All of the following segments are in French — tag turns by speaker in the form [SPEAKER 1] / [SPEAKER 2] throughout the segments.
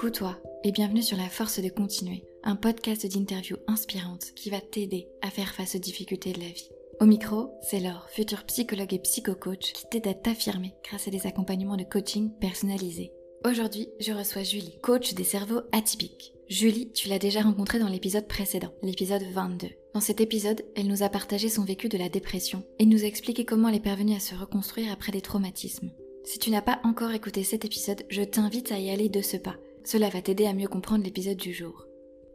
[SPEAKER 1] Coucou toi et bienvenue sur La Force de Continuer, un podcast d'interviews inspirantes qui va t'aider à faire face aux difficultés de la vie. Au micro, c'est Laure, futur psychologue et psycho-coach qui t'aide à t'affirmer grâce à des accompagnements de coaching personnalisés. Aujourd'hui, je reçois Julie, coach des cerveaux atypiques. Julie, tu l'as déjà rencontrée dans l'épisode précédent, l'épisode 22. Dans cet épisode, elle nous a partagé son vécu de la dépression et nous a expliqué comment elle est parvenue à se reconstruire après des traumatismes. Si tu n'as pas encore écouté cet épisode, je t'invite à y aller de ce pas. Cela va t'aider à mieux comprendre l'épisode du jour.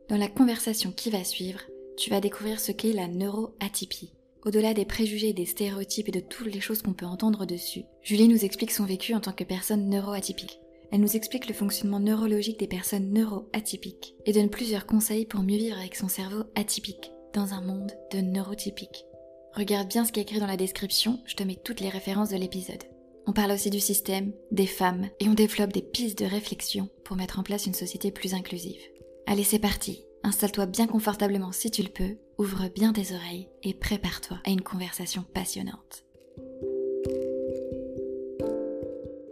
[SPEAKER 1] Dans la conversation qui va suivre, tu vas découvrir ce qu'est la neuroatypie. Au-delà des préjugés, des stéréotypes et de toutes les choses qu'on peut entendre dessus, Julie nous explique son vécu en tant que personne neuroatypique. Elle nous explique le fonctionnement neurologique des personnes neuroatypiques et donne plusieurs conseils pour mieux vivre avec son cerveau atypique dans un monde de neurotypiques. Regarde bien ce qui est écrit dans la description, je te mets toutes les références de l'épisode. On parle aussi du système, des femmes, et on développe des pistes de réflexion pour mettre en place une société plus inclusive. Allez, c'est parti. Installe-toi bien confortablement si tu le peux, ouvre bien tes oreilles et prépare-toi à une conversation passionnante.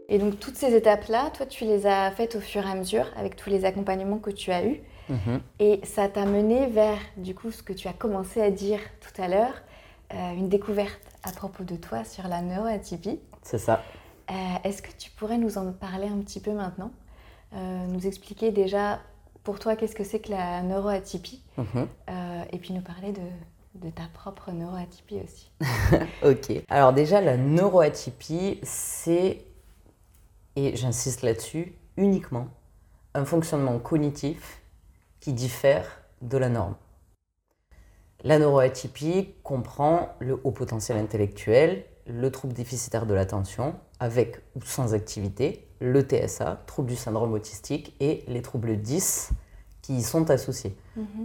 [SPEAKER 1] Et donc toutes ces étapes-là, toi, tu les as faites au fur et à mesure avec tous les accompagnements que tu as eus.
[SPEAKER 2] Mhm.
[SPEAKER 1] Et ça t'a mené vers, du coup, ce que tu as commencé à dire tout à l'heure, euh, une découverte à propos de toi sur la neuroatypie.
[SPEAKER 2] C'est ça.
[SPEAKER 1] Euh, Est-ce que tu pourrais nous en parler un petit peu maintenant Euh, Nous expliquer déjà pour toi qu'est-ce que c'est que la neuroatypie
[SPEAKER 2] Mhm.
[SPEAKER 1] euh, et puis nous parler de, de ta propre neuroatypie aussi.
[SPEAKER 2] Ok. Alors déjà, la neuroatypie, c'est, et j'insiste là-dessus, uniquement un fonctionnement cognitif qui diffère de la norme. La neuroatypie comprend le haut potentiel intellectuel, le trouble déficitaire de l'attention, avec ou sans activité, le TSA, trouble du syndrome autistique, et les troubles 10 qui y sont associés.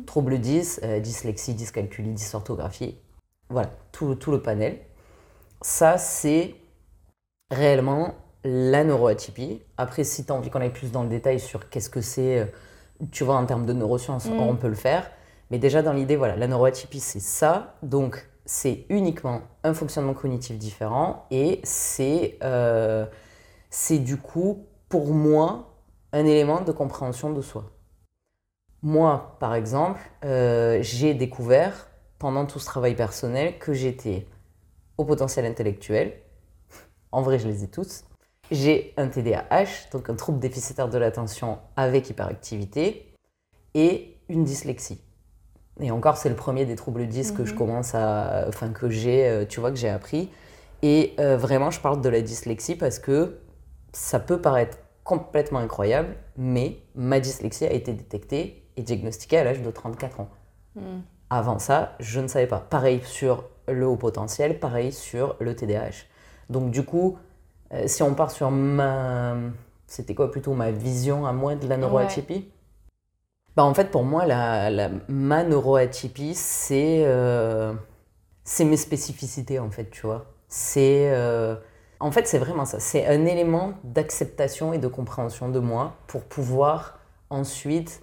[SPEAKER 2] Trouble 10, euh, dyslexie, dyscalculie, dysorthographie, voilà, tout, tout le panel. Ça, c'est réellement la neuroatypie. Après, si tu as envie qu'on aille plus dans le détail sur qu'est-ce que c'est, euh, tu vois, en termes de neurosciences,
[SPEAKER 1] Mm.
[SPEAKER 2] on peut le faire. Mais déjà, dans l'idée, voilà, la neuroatypie, c'est ça. Donc, c'est uniquement un fonctionnement cognitif différent et c'est euh, c'est du coup, pour moi, un élément de compréhension de soi. Moi, par exemple, euh, j'ai découvert pendant tout ce travail personnel que j'étais au potentiel intellectuel. En vrai, je les ai tous. J'ai un TDAH, donc un trouble déficitaire de l'attention avec hyperactivité, et une dyslexie. Et encore, c'est le premier des troubles 10 que je
[SPEAKER 1] Mhm.
[SPEAKER 2] commence à. Enfin, que j'ai, euh, tu vois, que j'ai appris. Et euh, vraiment, je parle de la dyslexie parce que ça peut paraître complètement incroyable, mais ma dyslexie a été détectée et diagnostiquée à l'âge de 34 ans.
[SPEAKER 1] Mm.
[SPEAKER 2] Avant ça, je ne savais pas. Pareil sur le haut potentiel, pareil sur le TDAH. Donc du coup, euh, si on part sur ma... C'était quoi plutôt ma vision à moi de la neuroatypie? Bah, En fait, pour moi, la, la- ma neuroatypie, c'est euh, c'est mes spécificités, en fait, tu vois. C'est... euh, En fait, c'est vraiment ça. C'est un élément d'acceptation et de compréhension de moi pour pouvoir ensuite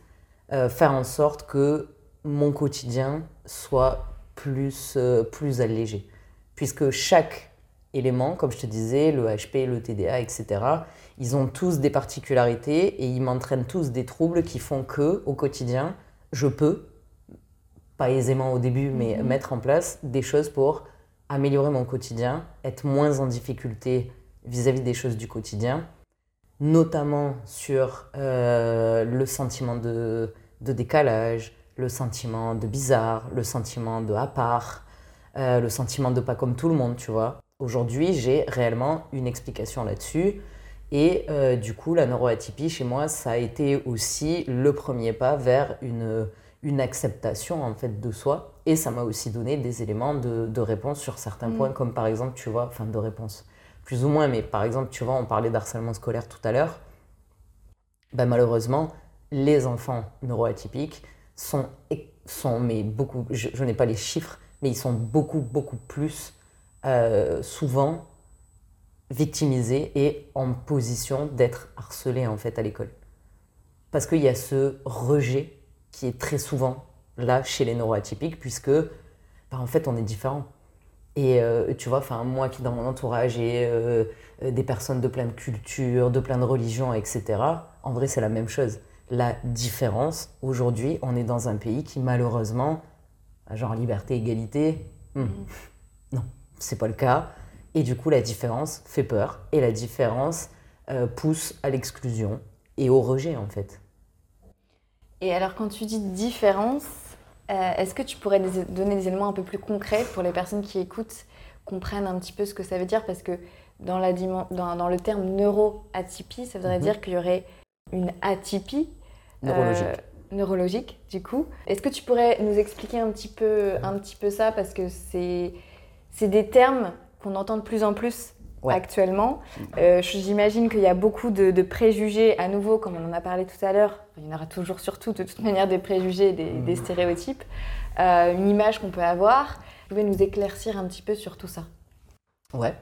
[SPEAKER 2] euh, faire en sorte que mon quotidien soit plus, plus allégé. Puisque chaque élément, comme je te disais, le HP, le TDA, etc., ils ont tous des particularités et ils m'entraînent tous des troubles qui font que, au quotidien, je peux, pas aisément au début, mais
[SPEAKER 1] Mhm.
[SPEAKER 2] mettre en place des choses pour améliorer mon quotidien, être moins en difficulté vis-à-vis des choses du quotidien, notamment sur euh, le sentiment de, de décalage, le sentiment de bizarre, le sentiment de à part, euh, le sentiment de pas comme tout le monde, tu vois. Aujourd'hui, j'ai réellement une explication là-dessus. Et euh, du coup, la neuroatypie, chez moi, ça a été aussi le premier pas vers une, une acceptation en fait de soi. Et ça m'a aussi donné des éléments de, de réponse sur certains
[SPEAKER 1] Mm.
[SPEAKER 2] points, comme par exemple, tu vois, enfin de réponse, plus ou moins, mais par exemple, tu vois, on parlait d'harcèlement scolaire tout à l'heure. Ben, malheureusement, les enfants neuroatypiques sont, sont mais beaucoup, je, je n'ai pas les chiffres, mais ils sont beaucoup, beaucoup plus euh, souvent victimisés et en position d'être harcelés en fait à l'école. Parce qu'il y a ce rejet qui est très souvent là chez les neuroatypiques, puisque bah, en fait on est différent. Et euh, tu vois, enfin moi qui dans mon entourage j'ai euh, euh, des personnes de plein de cultures, de plein de religions, etc. En vrai c'est la même chose. la différence. Aujourd'hui, on est dans un pays qui malheureusement, genre liberté, égalité, hmm, mm. non, c'est pas le cas. Et du coup, la différence fait peur et la différence euh, pousse à l'exclusion et au rejet en fait.
[SPEAKER 1] Et alors, quand tu dis différence, euh, est-ce que tu pourrais donner des éléments un peu plus concrets pour les personnes qui écoutent, comprennent un petit peu ce que ça veut dire? Parce que dans, la dans, dans le terme neuroatypie, ça voudrait mhm. dire qu'il y aurait une atypie
[SPEAKER 2] euh, neurologique.
[SPEAKER 1] neurologique, du coup. Est-ce que tu pourrais nous expliquer un petit peu, un petit peu ça? Parce que c'est des termes qu'on entend de plus en plus actuellement. Euh, J'imagine qu'il y a beaucoup de, préjugés, à nouveau, comme on en a parlé tout à l'heure. Il y en aura toujours, surtout, de toute manière, des préjugés, des, mm. stéréotypes. Euh, une image qu'on peut avoir. Vous pouvez nous éclaircir un petit peu sur tout ça
[SPEAKER 2] Ouais.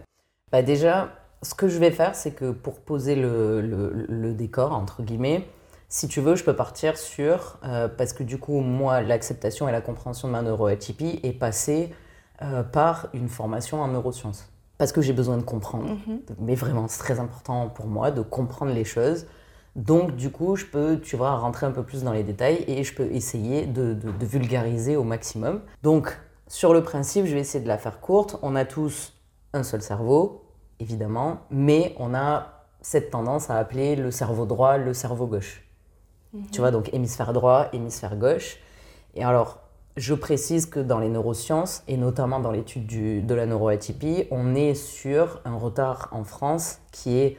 [SPEAKER 2] Bah déjà, ce que je vais faire, c'est que pour poser le, le, décor, entre guillemets, si tu veux, je peux partir sur, euh, parce que du coup, moi, l'acceptation et la compréhension de ma neuroatypie est passée euh, par une formation en neurosciences parce que j'ai besoin de comprendre. Mhm. Mais vraiment, c'est très important pour moi de comprendre les choses. Donc, du coup, je peux, tu vois, rentrer un peu plus dans les détails et je peux essayer de, vulgariser au maximum. Donc, sur le principe, je vais essayer de la faire courte. On a tous un seul cerveau, évidemment, mais on a cette tendance à appeler le cerveau droit le cerveau gauche. Mhm. Tu vois, donc hémisphère droit, hémisphère gauche. Et alors, je précise que dans les neurosciences, et notamment dans l'étude de la neuroatypie, on est sur un retard en France qui est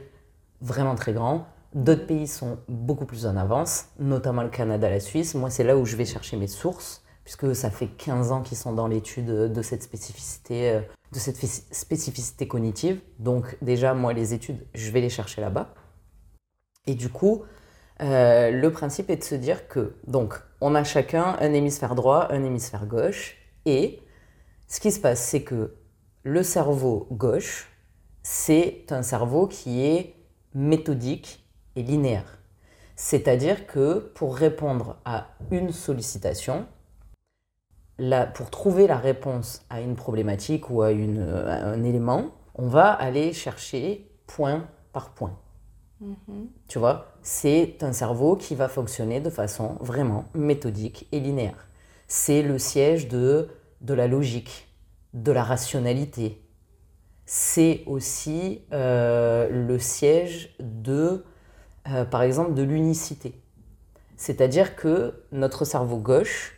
[SPEAKER 2] vraiment très grand. D'autres pays sont beaucoup plus en avance, notamment le Canada, la Suisse. Moi, c'est là où je vais chercher mes sources, puisque ça fait 15 ans qu'ils sont dans l'étude de cette spécificité, euh, de cette spécificité cognitive. Donc déjà, moi, les études, je vais les chercher là-bas. Et du coup, euh, le principe est de se dire que, donc, on a chacun un hémisphère droit, un hémisphère gauche, et ce qui se passe, c'est que le cerveau gauche, c'est un cerveau qui est méthodique et linéaire. C'est-à-dire que pour répondre à une sollicitation, pour trouver la réponse à une problématique ou à un élément, on va aller chercher point par point. Mhm. Tu vois, c'est un cerveau qui va fonctionner de façon vraiment méthodique et linéaire. C'est le siège de, de la logique, de la rationalité. C'est aussi euh, le siège de, euh, par exemple, de l'unicité. C'est-à-dire que notre cerveau gauche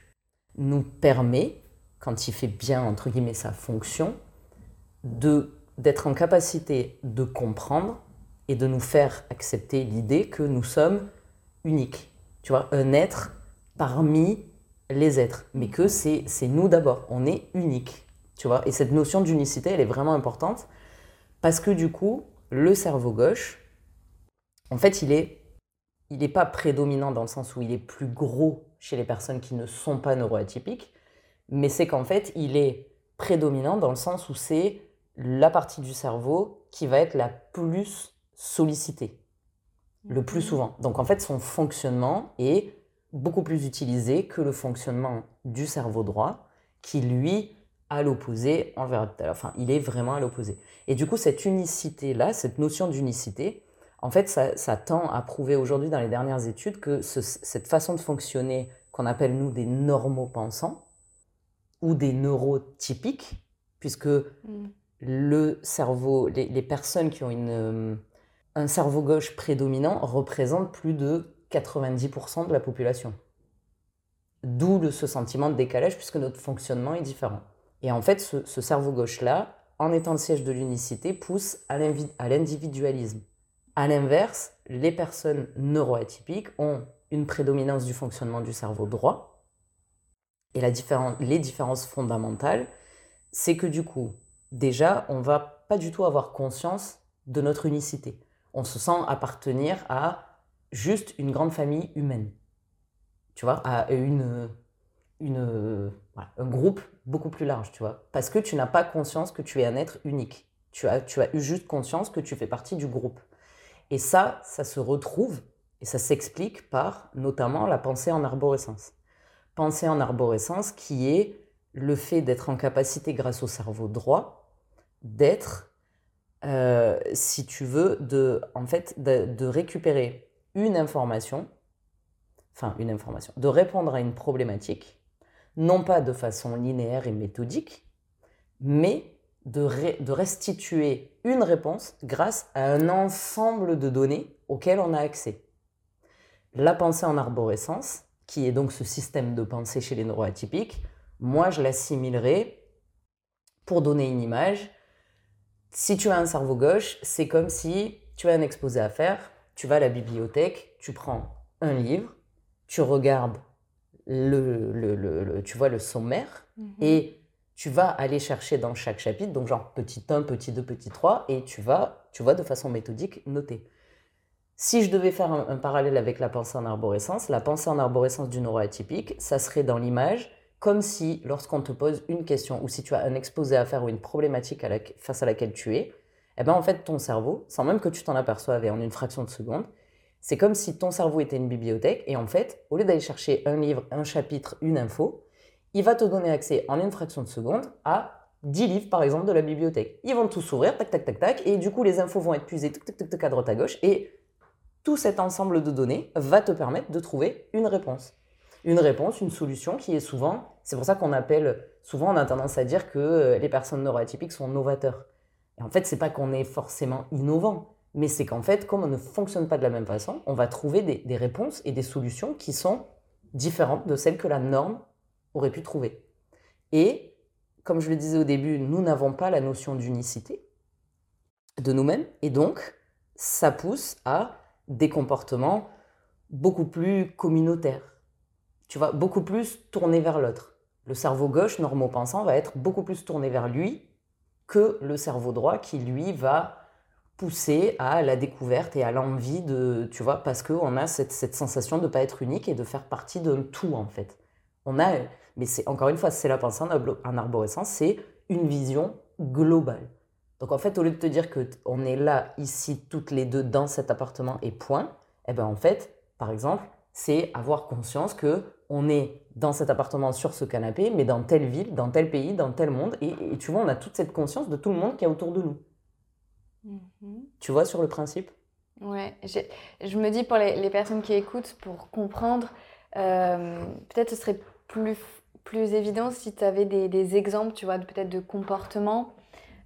[SPEAKER 2] nous permet, quand il fait bien, entre guillemets, sa fonction, d'être en capacité de comprendre et de nous faire accepter l'idée que nous sommes uniques. Tu vois, un être parmi les êtres, mais que c'est nous d'abord, on est unique. Tu vois, et cette notion d'unicité, elle est vraiment importante parce que du coup, le cerveau gauche, en fait, il est il n'est pas prédominant dans le sens où il est plus gros chez les personnes qui ne sont pas neuroatypiques, mais c'est qu'en fait, il est prédominant dans le sens où c'est la partie du cerveau qui va être la plus sollicité le plus mhm. souvent. Donc en fait, son fonctionnement est beaucoup plus utilisé que le fonctionnement du cerveau droit, qui lui, à l'opposé, on verra tout à l'heure, enfin, il est vraiment à l'opposé. Et du coup, cette unicité-là, cette notion d'unicité, en fait, ça, tend à prouver aujourd'hui dans les dernières études que cette façon de fonctionner qu'on appelle nous des normaux pensants ou des neurotypiques, puisque mm. le cerveau, les, personnes qui ont une, un cerveau gauche prédominant représente plus de 90% de la population. D'où ce sentiment de décalage puisque notre fonctionnement est différent. Et en fait, ce, cerveau gauche-là, en étant le siège de l'unicité, pousse à l'individualisme. À l'inverse, les personnes neuroatypiques ont une prédominance du fonctionnement du cerveau droit. Et les différences fondamentales, c'est que du coup, déjà, on va pas du tout avoir conscience de notre unicité on se sent appartenir à juste une grande famille humaine. Tu vois, à une, un groupe beaucoup plus large, tu vois. Parce que tu n'as pas conscience que tu es un être unique. Tu as, tu as eu juste conscience que tu fais partie du groupe. Et ça, ça se retrouve et ça s'explique par notamment la pensée en arborescence. Pensée en arborescence qui est le fait d'être en capacité, grâce au cerveau droit, d'être euh, si tu veux, de, en fait, de, récupérer une information enfin une information, de répondre à une problématique, non pas de façon linéaire et méthodique, mais de, de restituer une réponse grâce à un ensemble de données auxquelles on a accès. La pensée en arborescence, qui est donc ce système de pensée chez les neuroatypiques, moi je l'assimilerai, pour donner une image, si tu as un cerveau gauche, c'est comme si tu as un exposé à faire, tu vas à la bibliothèque, tu prends un livre, tu regardes le, le, tu vois, le sommaire mhm. et tu vas aller chercher dans chaque chapitre, donc genre petit 1, petit 2, petit 3, et tu vas, tu vas de façon méthodique noter. Si je devais faire un, parallèle avec la pensée en arborescence, la pensée en arborescence du neuroatypique, ça serait dans l'image comme si lorsqu'on te pose une question ou si tu as un exposé à faire ou une problématique face à laquelle tu es, eh ben en fait ton cerveau, sans même que tu t'en aperçoives et en une fraction de seconde, c'est comme si ton cerveau était une bibliothèque et en fait, au lieu d'aller chercher un livre, un chapitre, une info, il va te donner accès en une fraction de seconde à 10 livres par exemple de la bibliothèque. Ils vont tous s'ouvrir, tac tac tac tac, et du coup les infos vont être puisées tac tac tac tac à droite à gauche et tout cet ensemble de données va te permettre de trouver une réponse. Une réponse, une solution qui est souvent, c'est pour ça qu'on appelle, souvent on a tendance à dire que euh, les personnes neuroatypiques sont novateurs. Et en fait, c'est pas qu'on est forcément innovant, mais c'est qu'en fait, comme on ne fonctionne pas de la même façon, on va trouver des, des réponses et des solutions qui sont différentes de celles que la norme aurait pu trouver. Et comme je le disais au début, nous n'avons pas la notion d'unicité de nous-mêmes, et donc ça pousse à des comportements beaucoup plus communautaires. Tu vois, beaucoup plus tournés vers l'autre. Le cerveau gauche, normopensant, va être beaucoup plus tourné vers lui que le cerveau droit qui, lui, va pousser à la découverte et à l'envie de, tu vois, parce qu'on a cette, sensation de ne pas être unique et de faire partie de tout, en fait. On a, mais c'est encore une fois, c'est la pensée en arborescence, c'est une vision globale. Donc en fait, au lieu de te dire que on est là, ici, toutes les deux dans cet appartement et point, eh ben en fait, par exemple, c'est avoir conscience que on est dans cet appartement sur ce canapé, mais dans telle ville, dans tel pays, dans tel monde, et, tu vois, on a toute cette conscience de tout le monde qui est autour de nous. Mhm. Tu vois sur le principe?
[SPEAKER 1] Ouais, je me dis pour les, personnes qui écoutent, pour comprendre, euh, peut-être ce serait plus, plus évident si tu avais des, des, exemples, tu vois, peut-être de comportements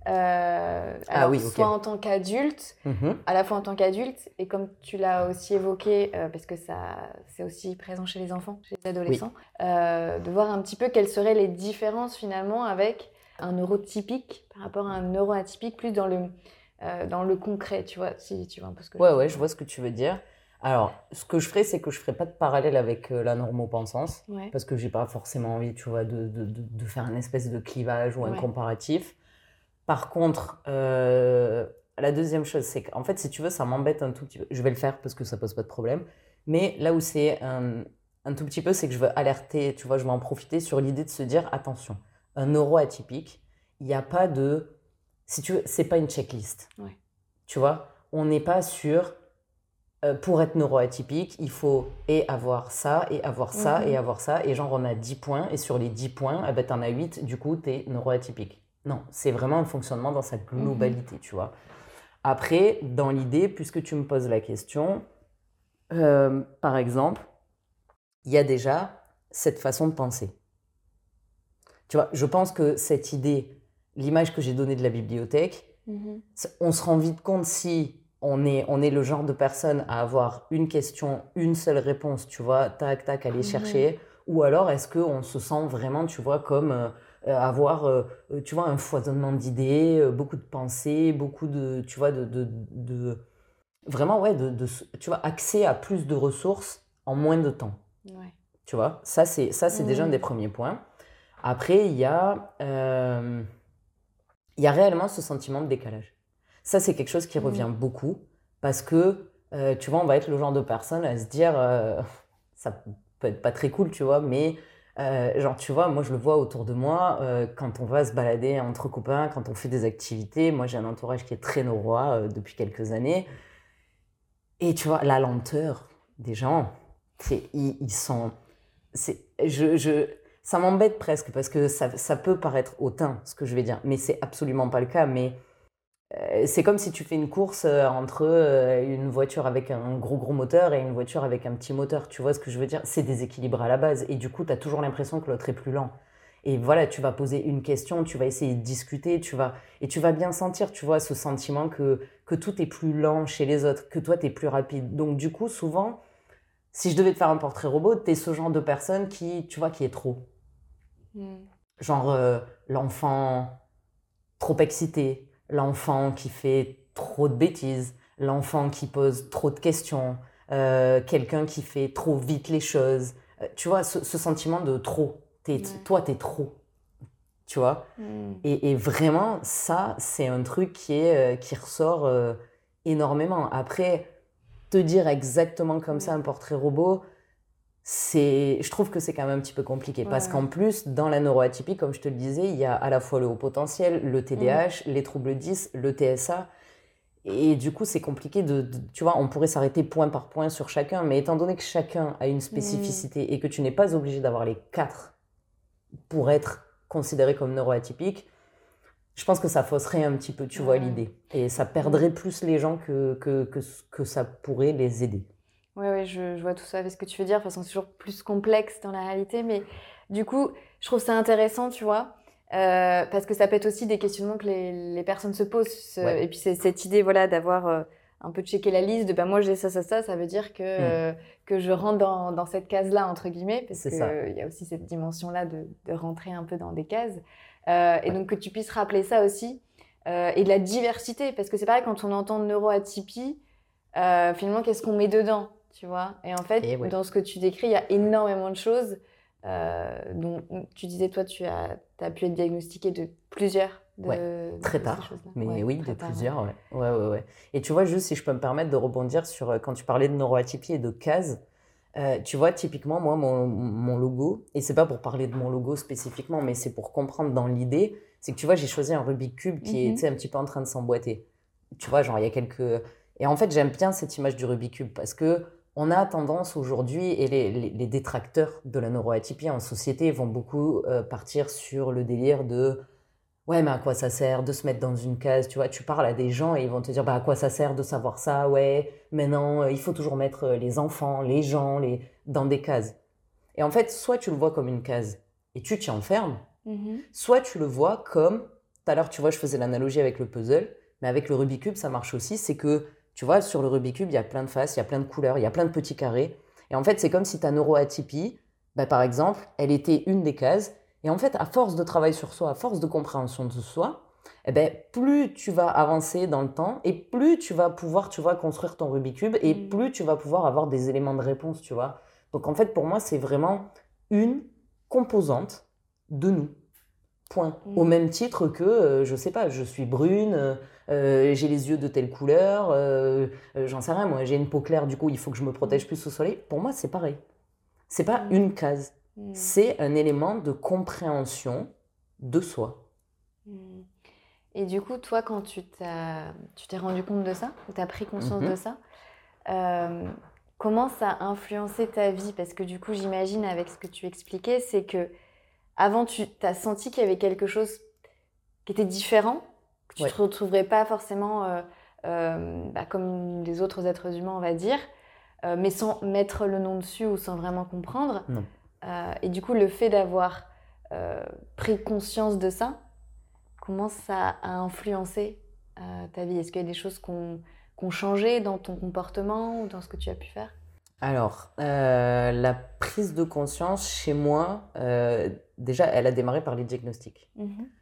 [SPEAKER 1] euh, ah alors, soit en tant qu'adulte, mhm. à la fois en tant qu'adulte, et comme tu l'as aussi évoqué, euh, parce que ça, c'est aussi présent chez les enfants, chez les adolescents, euh, de voir un petit peu quelles seraient les différences finalement avec un neurotypique par rapport à un neuroatypique, plus dans le, dans le concret, tu vois, si tu vois un peu ce que
[SPEAKER 2] ouais, je Ouais, je vois ce que tu veux dire. Alors, ce que je ferais, c'est que je ferais pas de parallèle avec la normopensance, parce que j'ai pas forcément envie, tu vois, de, de, de, faire un espèce de clivage ou un comparatif. Par contre, euh, la deuxième chose, c'est qu'en fait, si tu veux, ça m'embête un tout petit peu. Je vais le faire parce que ça pose pas de problème. Mais là où c'est un, tout petit peu, c'est que je veux alerter, tu vois, je veux en profiter sur l'idée de se dire attention, un euro atypique, il n'y a pas de. Si tu veux, c'est pas une checklist. Tu vois, on n'est pas sur. Euh, pour être neuroatypique, il faut et avoir ça, et avoir ça, et mhm. avoir ça. Et genre, on a 10 points, et sur les 10 points, eh ben, tu en as 8, du coup, tu es neuroatypique. Non, c'est vraiment un fonctionnement dans sa globalité, tu vois. Après, dans l'idée, puisque tu me poses la question, euh, par exemple, il y a déjà cette façon de penser. Tu vois, je pense que cette idée, l'image que j'ai donnée de la bibliothèque, mhm. on se rend vite compte si on est, on est le genre de personne à avoir une question, une seule réponse, tu vois, tac, tac, aller mhm. chercher, ou alors est-ce qu'on se sent vraiment, tu vois, comme... Euh, avoir, euh, euh, tu vois, un foisonnement d'idées, beaucoup de pensées, beaucoup de, tu vois, de, de, vraiment, ouais, de, tu vois, accès à plus de ressources en moins de temps. Tu vois, ça, c'est, ça, c'est déjà un des premiers points. Après, il y a, il y a réellement ce sentiment de décalage. Ça, c'est quelque chose qui mmh. revient beaucoup parce que, tu vois, on va être le genre de personne à se dire, ça peut être pas très cool, tu vois, mais euh, genre, tu vois, moi je le vois autour de moi, euh, quand on va se balader entre copains, quand on fait des activités. Moi j'ai un entourage qui est très norois euh, depuis quelques années. Et tu vois, la lenteur des gens, ils, ils sont. Je, je, ça m'embête presque parce que ça, ça, peut paraître hautain ce que je vais dire, mais c'est absolument pas le cas. Mais c'est comme si tu fais une course euh, entre euh, une voiture avec un gros gros moteur et une voiture avec un petit moteur. Tu vois ce que je veux dire? C'est déséquilibré à la base. Et du coup, tu as toujours l'impression que l'autre est plus lent. Et voilà, tu vas poser une question, tu vas essayer de discuter, tu vas, et tu vas bien sentir, tu vois, ce sentiment que, que tout est plus lent chez les autres, que toi, tu es plus rapide. Donc, du coup, souvent, si je devais te faire un portrait robot, tu es ce genre de personne qui, tu vois, qui est trop.
[SPEAKER 1] Mm.
[SPEAKER 2] Genre l'enfant trop excité, l'enfant qui fait trop de bêtises, l'enfant qui pose trop de questions, euh, quelqu'un qui fait trop vite les choses. Euh, tu vois, ce, ce sentiment de trop. T'es,
[SPEAKER 1] Ouais.
[SPEAKER 2] Toi, t'es trop. Tu vois
[SPEAKER 1] Mm.
[SPEAKER 2] et, et vraiment, ça, c'est un truc qui, est, euh, qui ressort énormément. Après, te dire exactement comme ça un portrait robot, je trouve que c'est quand même un petit peu compliqué. Parce qu'en plus, dans la neuroatypie, comme je te le disais, il y a à la fois le haut potentiel, le TDAH,
[SPEAKER 1] Mm.
[SPEAKER 2] les troubles 10, le TSA. Et du coup, c'est compliqué de, de- Tu vois, on pourrait s'arrêter point par point sur chacun, mais étant donné que chacun a une spécificité et que tu n'es pas obligé d'avoir les quatre pour être considéré comme neuroatypique, je pense que ça fausserait un petit peu, tu vois, l'idée. Et ça perdrait plus les gens que, que, que, que ça pourrait les aider.
[SPEAKER 1] Ouais, ouais, je, je vois tout ça avec ce que tu veux dire. De toute façon, c'est toujours plus complexe dans la réalité. Mais du coup, je trouve ça intéressant, tu vois, euh, parce que ça peut être aussi des questionnements que les, les personnes se posent. Ce-
[SPEAKER 2] Ouais.
[SPEAKER 1] Et puis, c'est cette idée, voilà, d'avoir euh, un peu checké la liste, de bah, moi j'ai ça, ça, ça, ça veut dire que, euh, que je rentre dans, dans cette case-là, entre guillemets, parce qu'il y a aussi cette dimension-là de, de rentrer un peu dans des cases. Et donc, que tu puisses rappeler ça aussi. et de la diversité, parce que c'est pareil, quand on entend neuroatypie, finalement, qu'est-ce qu'on met dedans, tu vois Et en fait,
[SPEAKER 2] Et ouais.
[SPEAKER 1] dans ce que tu décris, il y a énormément de choses euh, dont tu disais, toi, tu as, as pu être diagnostiqué de plusieurs. De, de
[SPEAKER 2] Très tard, mais
[SPEAKER 1] Ouais,
[SPEAKER 2] oui, de
[SPEAKER 1] tard,
[SPEAKER 2] plusieurs, ouais. Ouais, ouais, ouais. Et tu vois, juste si je peux me permettre de rebondir sur euh, quand tu parlais de neuroatypie et de cases, euh, tu vois, typiquement, moi, mon, mon logo, et c'est pas pour parler de mon logo spécifiquement, mais c'est pour comprendre dans l'idée, c'est que tu vois, j'ai choisi un Rubik's Cube qui est,
[SPEAKER 1] Mhm.
[SPEAKER 2] tu sais, un petit peu en train de s'emboîter. Tu vois, genre, il y a quelques. Et en fait, j'aime bien cette image du Rubik's Cube parce que on a tendance aujourd'hui, et les, les- les détracteurs de la neuroatypie en société vont beaucoup euh, partir sur le délire de Ouais, mais à quoi ça sert de se mettre dans une case? Tu vois, tu parles à des gens et ils vont te dire bah, à quoi ça sert de savoir ça? Ouais, maintenant, euh, il faut toujours mettre euh, les enfants, les gens les... dans des cases. Et en fait, soit tu le vois comme une case et tu t'y enfermes,
[SPEAKER 1] Mhm.
[SPEAKER 2] soit tu le vois comme. Tout à l'heure, tu vois, je faisais l'analogie avec le puzzle, mais avec le Rubik's Cube, ça marche aussi. C'est que, tu vois, sur le Rubik's Cube, il y a plein de faces, il y a plein de couleurs, il y a plein de petits carrés. Et en fait, c'est comme si ta neuroatypie, bah, par exemple, elle était une des cases. Et en fait, à force de travail sur soi, à force de compréhension de soi, eh ben, plus tu vas avancer dans le temps et plus tu vas pouvoir, tu vois, construire ton Rubik's Cube et
[SPEAKER 1] Mm.
[SPEAKER 2] plus tu vas pouvoir avoir des éléments de réponse, tu vois. Donc en fait, pour moi, c'est vraiment une composante de nous. Point.
[SPEAKER 1] Mm.
[SPEAKER 2] Au même titre que, euh, je sais pas, je suis brune, euh, euh, j'ai les yeux de telle couleur, euh, j'en sais rien, moi, j'ai une peau claire, du coup, il faut que je me protège plus au soleil. Pour moi, c'est pareil. C'est pas
[SPEAKER 1] Mm.
[SPEAKER 2] une case,
[SPEAKER 1] Mhm.
[SPEAKER 2] c'est un élément de compréhension de soi.
[SPEAKER 1] Mhm. Et du coup, toi, quand tu t'es rendu compte de ça, tu as pris conscience
[SPEAKER 2] Mhm.
[SPEAKER 1] de ça, euh, comment ça a influencé ta vie? Parce que du coup, j'imagine avec ce que tu expliquais, c'est que avant, tu as senti qu'il y avait quelque chose qui était différent, que tu ne
[SPEAKER 2] Ouais.
[SPEAKER 1] te retrouverais pas forcément euh, euh, bah, comme les autres êtres humains, on va dire, euh, mais sans mettre le nom dessus ou sans vraiment comprendre. Et du coup, le fait d'avoir pris conscience de ça, comment ça a influencé ta vie? Est-ce qu'il y a des choses qui ont changé dans ton comportement ou dans ce que tu as pu faire?
[SPEAKER 2] Alors, euh, la prise de conscience chez moi, euh, déjà, elle a démarré par les diagnostics.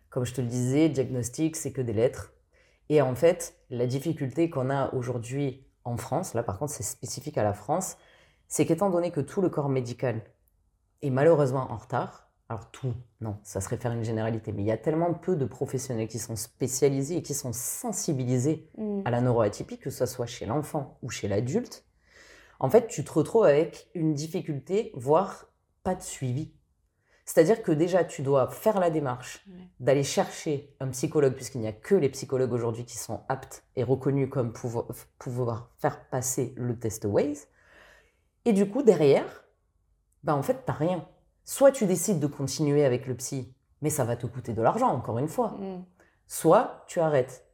[SPEAKER 2] Comme je te le disais, diagnostic, c'est que des lettres. Et en fait, la difficulté qu'on a aujourd'hui en France, là par contre c'est spécifique à la France, c'est qu'étant donné que tout le corps médical est malheureusement en retard, alors tout, non, ça serait faire une généralité, mais il y a tellement peu de professionnels qui sont spécialisés et qui sont sensibilisés
[SPEAKER 1] Mhm.
[SPEAKER 2] à la neuroatypie, que ce soit chez l'enfant ou chez l'adulte, en fait, tu te retrouves avec une difficulté, voire pas de suivi. C'est-à-dire que déjà, tu dois faire la démarche
[SPEAKER 1] Ouais.
[SPEAKER 2] d'aller chercher un psychologue, puisqu'il n'y a que les psychologues aujourd'hui qui sont aptes et reconnus comme pouvoir, pouvoir faire passer le test Waze. Et du coup, derrière, ben en fait, t'as rien. Soit tu décides de continuer avec le psy, mais ça va te coûter de l'argent, encore une fois
[SPEAKER 1] Mhm.
[SPEAKER 2] soit tu arrêtes.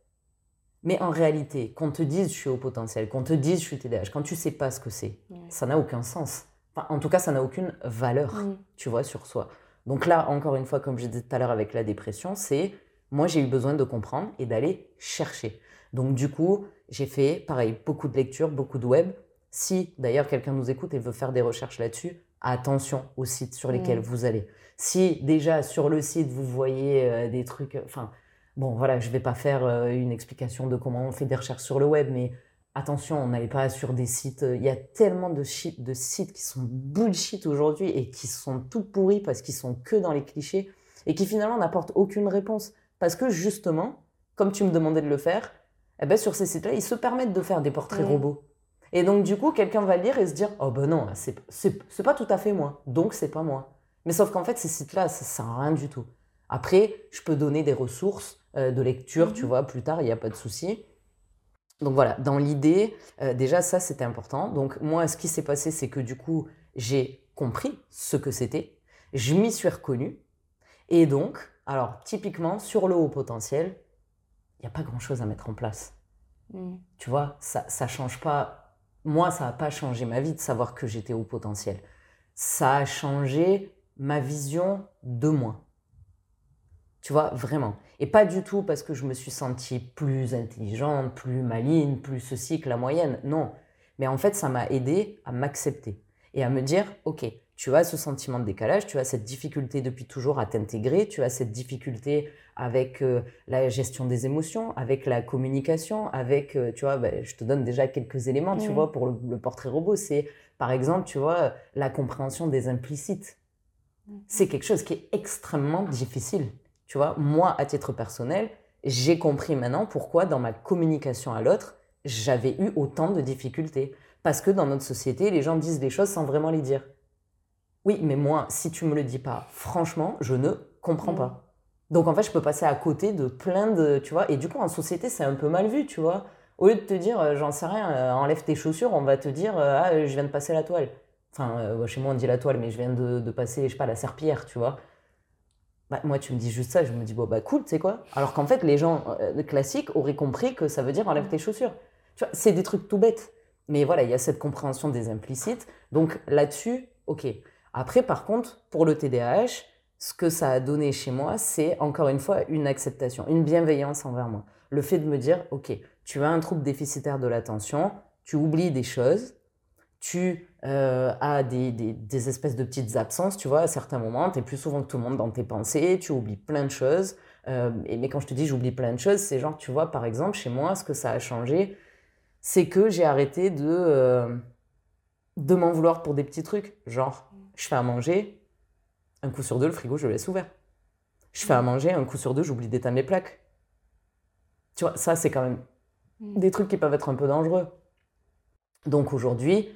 [SPEAKER 2] Mais en réalité, qu'on te dise je suis au potentiel, qu'on te dise je suis TDAH, quand tu sais pas ce que c'est, ça n'a aucun sens. Enfin, en tout cas, ça n'a aucune valeur,
[SPEAKER 1] Mm.
[SPEAKER 2] tu vois, sur soi. Donc là, encore une fois, comme je disais tout à l'heure avec la dépression, c'est moi j'ai eu besoin de comprendre et d'aller chercher. Donc du coup, j'ai fait pareil, beaucoup de lectures, beaucoup de web. Si d'ailleurs quelqu'un nous écoute et veut faire des recherches là-dessus, attention aux sites sur lesquels vous allez. Si déjà sur le site vous voyez euh, des trucs, enfin bon voilà, je vais pas faire euh, une explication de comment on fait des recherches sur le web, mais attention, on n'allait pas sur des sites. euh, Il y a tellement de, shit- de sites qui sont bullshit aujourd'hui et qui sont tout pourris parce qu'ils sont que dans les clichés et qui finalement n'apportent aucune réponse. Parce que justement, comme tu me demandais de le faire, eh ben, sur ces sites-là, ils se permettent de faire des portraits robots. Et donc, du coup, quelqu'un va lire et se dire Oh ben non, c'est c'est- c'est pas tout à fait moi, donc c'est pas moi. Mais sauf qu'en fait, ces sites-là, ça sert à rien du tout. Après, je peux donner des ressources euh, de lecture, tu
[SPEAKER 1] Mhm.
[SPEAKER 2] vois, plus tard, il n'y a pas de souci. Donc voilà, dans l'idée, euh, déjà ça c'était important. Donc moi, ce qui s'est passé, c'est que du coup, j'ai compris ce que c'était, je m'y suis reconnu, et donc, alors typiquement sur le haut potentiel, il n'y a pas grand-chose à mettre en place.
[SPEAKER 1] Mm.
[SPEAKER 2] Tu vois, ça ça change pas. Moi, ça n'a pas changé ma vie de savoir que j'étais au potentiel. Ça a changé ma vision de moi. Tu vois, vraiment. Et pas du tout parce que je me suis sentie plus intelligente, plus maligne, plus ceci que la moyenne. Non. Mais en fait, ça m'a aidé à m'accepter et à me dire, OK, tu as ce sentiment de décalage, tu as cette difficulté depuis toujours à t'intégrer, tu as cette difficulté avec euh, la gestion des émotions, avec la communication, avec, euh, tu vois, ben, je te donne déjà quelques éléments, tu vois, pour le, le portrait robot. C'est, par exemple, tu vois, la compréhension des implicites. C'est quelque chose qui est extrêmement difficile. Tu vois, moi, à titre personnel, j'ai compris maintenant pourquoi dans ma communication à l'autre, j'avais eu autant de difficultés. Parce que dans notre société, les gens disent des choses sans vraiment les dire. Oui, mais moi, si tu me le dis pas, franchement, je ne comprends pas. Donc en fait, je peux passer à côté de plein de, tu vois, et du coup en société, c'est un peu mal vu, tu vois. Au lieu de te dire, euh, j'en sais rien, euh, enlève tes chaussures, on va te dire, euh, ah, je viens de passer la toile. Enfin, chez moi on dit la toile, mais je viens de, de passer, je sais pas, la serpillière, tu vois. Bah, moi, tu me dis juste ça, je me dis, bon, bah cool, tu sais quoi. Alors qu'en fait, les gens euh, classiques auraient compris que ça veut dire enlève tes chaussures. Tu vois, c'est des trucs tout bêtes. Mais voilà, il y a cette compréhension des implicites. Donc là-dessus, ok. Après, par contre, pour le TDAH, ce que ça a donné chez moi, c'est encore une fois une acceptation, une bienveillance envers moi. Le fait de me dire, ok, tu as un trouble déficitaire de l'attention, tu oublies des choses, tu euh, as des, des- des espèces de petites absences, tu vois, à certains moments, tu es plus souvent que tout le monde dans tes pensées, tu oublies plein de choses. Euh, et, mais quand je te dis j'oublie plein de choses, c'est genre, tu vois, par exemple, chez moi, ce que ça a changé, c'est que j'ai arrêté de, euh, de m'en vouloir pour des petits trucs. Genre, je fais à manger, un coup sur deux, le frigo, je le laisse ouvert. Je fais à manger, un coup sur deux, j'oublie d'éteindre les plaques. Tu vois, ça, c'est quand même
[SPEAKER 1] Mm.
[SPEAKER 2] des trucs qui peuvent être un peu dangereux. Donc aujourd'hui,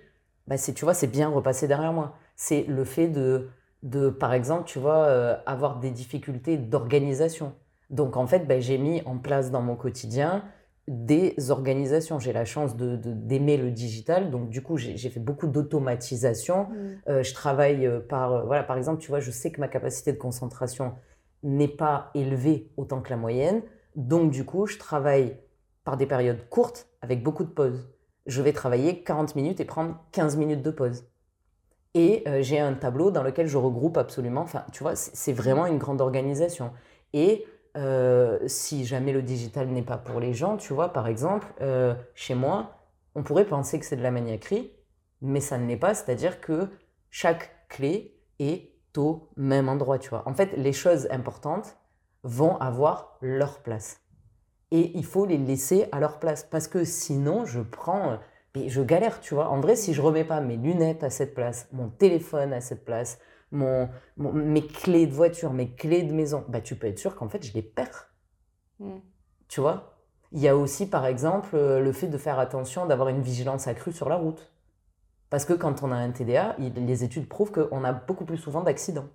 [SPEAKER 2] bah c'est, tu vois, c'est bien repassé derrière moi. C'est le fait de, de par exemple, tu vois, euh, avoir des difficultés d'organisation. Donc en fait, bah, j'ai mis en place dans mon quotidien des organisations. J'ai la chance de, de- d'aimer le digital, donc du coup, j'ai, j'ai fait beaucoup d'automatisation.
[SPEAKER 1] Mm.
[SPEAKER 2] Euh, je travaille euh, par, euh, voilà, par exemple, tu vois, je sais que ma capacité de concentration n'est pas élevée autant que la moyenne. Donc, du coup, je travaille par des périodes courtes avec beaucoup de pauses. Je vais travailler 40 minutes et prendre 15 minutes de pause. Et euh, j'ai un tableau dans lequel je regroupe absolument, enfin, tu vois, c'est vraiment une grande organisation. Et euh, si jamais le digital n'est pas pour les gens, tu vois, par exemple, euh, chez moi, on pourrait penser que c'est de la maniaquerie, mais ça ne l'est pas, c'est-à-dire que chaque clé est au même endroit, tu vois. En fait, les choses importantes vont avoir leur place. Et il faut les laisser à leur place, parce que sinon, je prends... Mais je galère, tu vois. En vrai, si je remets pas mes lunettes à cette place, mon téléphone à cette place, mon, mon- mes clés de voiture, mes clés de maison, bah, tu peux être sûr qu'en fait, je les perds.
[SPEAKER 1] Mm.
[SPEAKER 2] Tu vois? Il y a aussi, par exemple, euh, le fait de faire attention, d'avoir une vigilance accrue sur la route. Parce que quand on a un TDA, il- les études prouvent qu'on a beaucoup plus souvent d'accidents.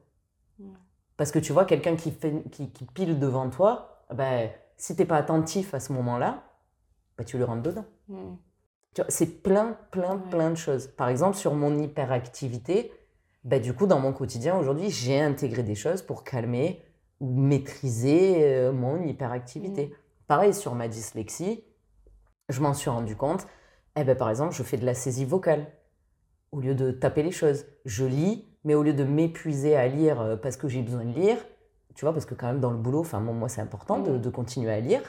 [SPEAKER 1] Mm.
[SPEAKER 2] Parce que tu vois, quelqu'un qui, fait, qui, qui pile devant toi, ben, si t'es pas attentif à ce moment-là, ben, tu le rentres dedans.
[SPEAKER 1] Mm.
[SPEAKER 2] C'est plein, plein,
[SPEAKER 1] Ouais.
[SPEAKER 2] plein de choses. Par exemple, sur mon hyperactivité, bah, du coup, dans mon quotidien aujourd'hui, j'ai intégré des choses pour calmer ou maîtriser euh, mon hyperactivité.
[SPEAKER 1] Mm.
[SPEAKER 2] Pareil sur ma dyslexie, je m'en suis rendu compte. Eh ben, par exemple, je fais de la saisie vocale au lieu de taper les choses. Je lis, mais au lieu de m'épuiser à lire euh, parce que j'ai besoin de lire, tu vois, parce que quand même dans le boulot, enfin moi c'est important de, de, continuer à lire,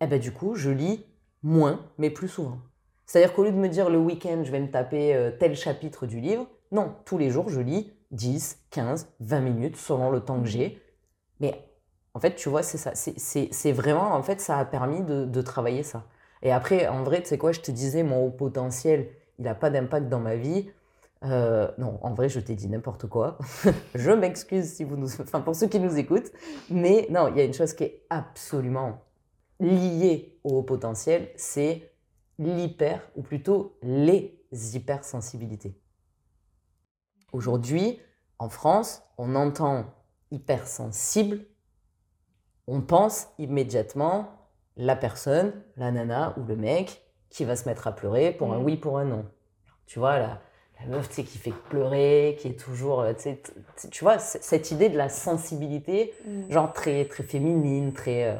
[SPEAKER 2] eh ben du coup je lis moins, mais plus souvent. C'est-à-dire qu'au lieu de me dire le week-end je vais me taper euh, tel chapitre du livre, non, tous les jours je lis 10, 15, 20 minutes selon le temps que j'ai. Mais en fait, tu vois, c'est ça. C'est vraiment, en fait, ça a permis de, de travailler ça. Et après, en vrai, tu sais quoi, je te disais, mon haut potentiel, il n'a pas d'impact dans ma vie. Euh, non, en vrai, je t'ai dit n'importe quoi. je m'excuse si vous nous, enfin pour ceux qui nous écoutent, mais non, il y a une chose qui est absolument liée au haut potentiel, c'est l'hyper, ou plutôt les hypersensibilités. Aujourd'hui, en France, on entend hypersensible, on pense immédiatement la personne, la nana ou le mec qui va se mettre à pleurer pour un mm. oui, pour un non. Tu vois, la, la meuf qui fait pleurer, qui est toujours. Euh, tu vois, cette idée de la sensibilité, mm. genre très, très féminine, très. Euh,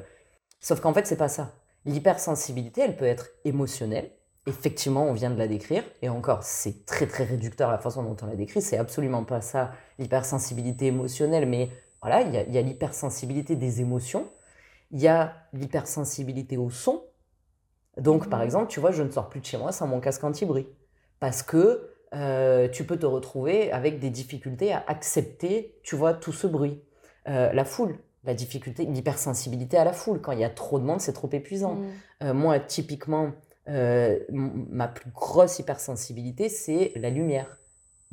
[SPEAKER 2] sauf qu'en fait, c'est pas ça. L'hypersensibilité, elle peut être émotionnelle. Effectivement, on vient de la décrire, et encore, c'est très très réducteur la façon dont on la décrit. C'est absolument pas ça, l'hypersensibilité émotionnelle, mais voilà, il y a, a l'hypersensibilité des émotions, il y a l'hypersensibilité au son, donc, par mmh. exemple, tu vois, je ne sors plus de chez moi sans mon casque anti-bruit. Parce que euh, tu peux te retrouver avec des difficultés à accepter, tu vois, tout ce bruit. Euh, la foule, la difficulté, l'hypersensibilité à la foule. Quand il y a trop de monde, c'est trop épuisant. Mmh. Euh, moi, typiquement, ma plus grosse hypersensibilité, c'est la lumière.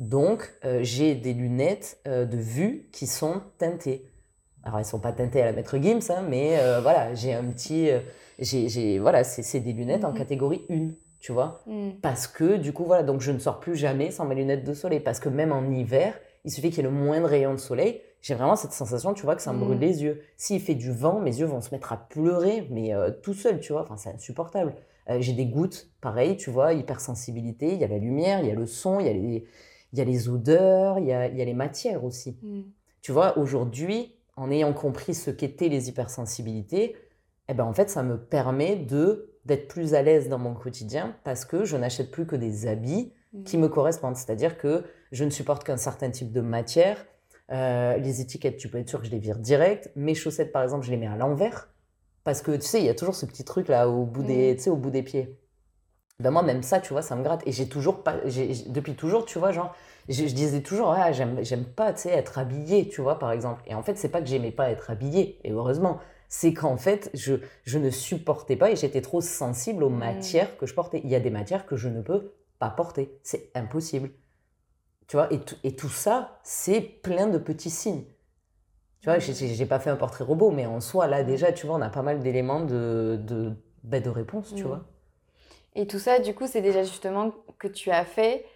[SPEAKER 2] Donc, j'ai des lunettes de vue qui sont teintées. Alors, elles ne sont pas teintées à la maître Gims, hein, mais voilà, j'ai un petit j'ai, voilà, c'est des lunettes en mhm. catégorie 1, tu vois. Mm. Parce que, du coup, voilà, donc je ne sors plus jamais sans mes lunettes de soleil. Parce que même en hiver, il suffit qu'il y ait le moindre rayon de soleil, j'ai vraiment cette sensation, tu vois, que ça me brûle mm. les yeux. S'il fait du vent, mes yeux vont se mettre à pleurer, mais euh, tout seul, tu vois, enfin, c'est insupportable. Euh, j'ai des gouttes, pareil, tu vois, hypersensibilité, il y a la lumière, il y a le son, il y a les, il y a les odeurs, il y a, il y a les matières aussi. Mm. Tu vois, aujourd'hui, en ayant compris ce qu'étaient les hypersensibilités, eh ben en fait, ça me permet de d'être plus à l'aise dans mon quotidien parce que je n'achète plus que des habits qui mmh. me correspondent. C'est-à-dire que je ne supporte qu'un certain type de matière. Euh, les étiquettes, tu peux être sûr que je les vire direct. Mes chaussettes, par exemple, je les mets à l'envers. Parce que tu sais, il y a toujours ce petit truc là au bout, des, mmh. au bout des pieds. Ben moi, même ça, tu vois, ça me gratte. Et j'ai toujours pas, depuis toujours, tu vois, genre, je, disais toujours, ah, j'aime pas, tu sais, être habillée, tu vois, par exemple. Et en fait, c'est pas que j'aimais pas être habillée, et heureusement c'est qu'en fait, je, je, ne supportais pas et j'étais trop sensible aux mmh. matières que je portais. Il y a des matières que je ne peux pas porter. C'est impossible. Tu vois, et, et tout ça, c'est plein de petits signes. Tu vois, j'ai pas fait un portrait robot, mais en soi, là, mmh. déjà, tu vois, on a pas mal d'éléments de, de, bah, de réponse, tu vois.
[SPEAKER 1] Et tout ça, du coup, c'est déjà justement que tu as fait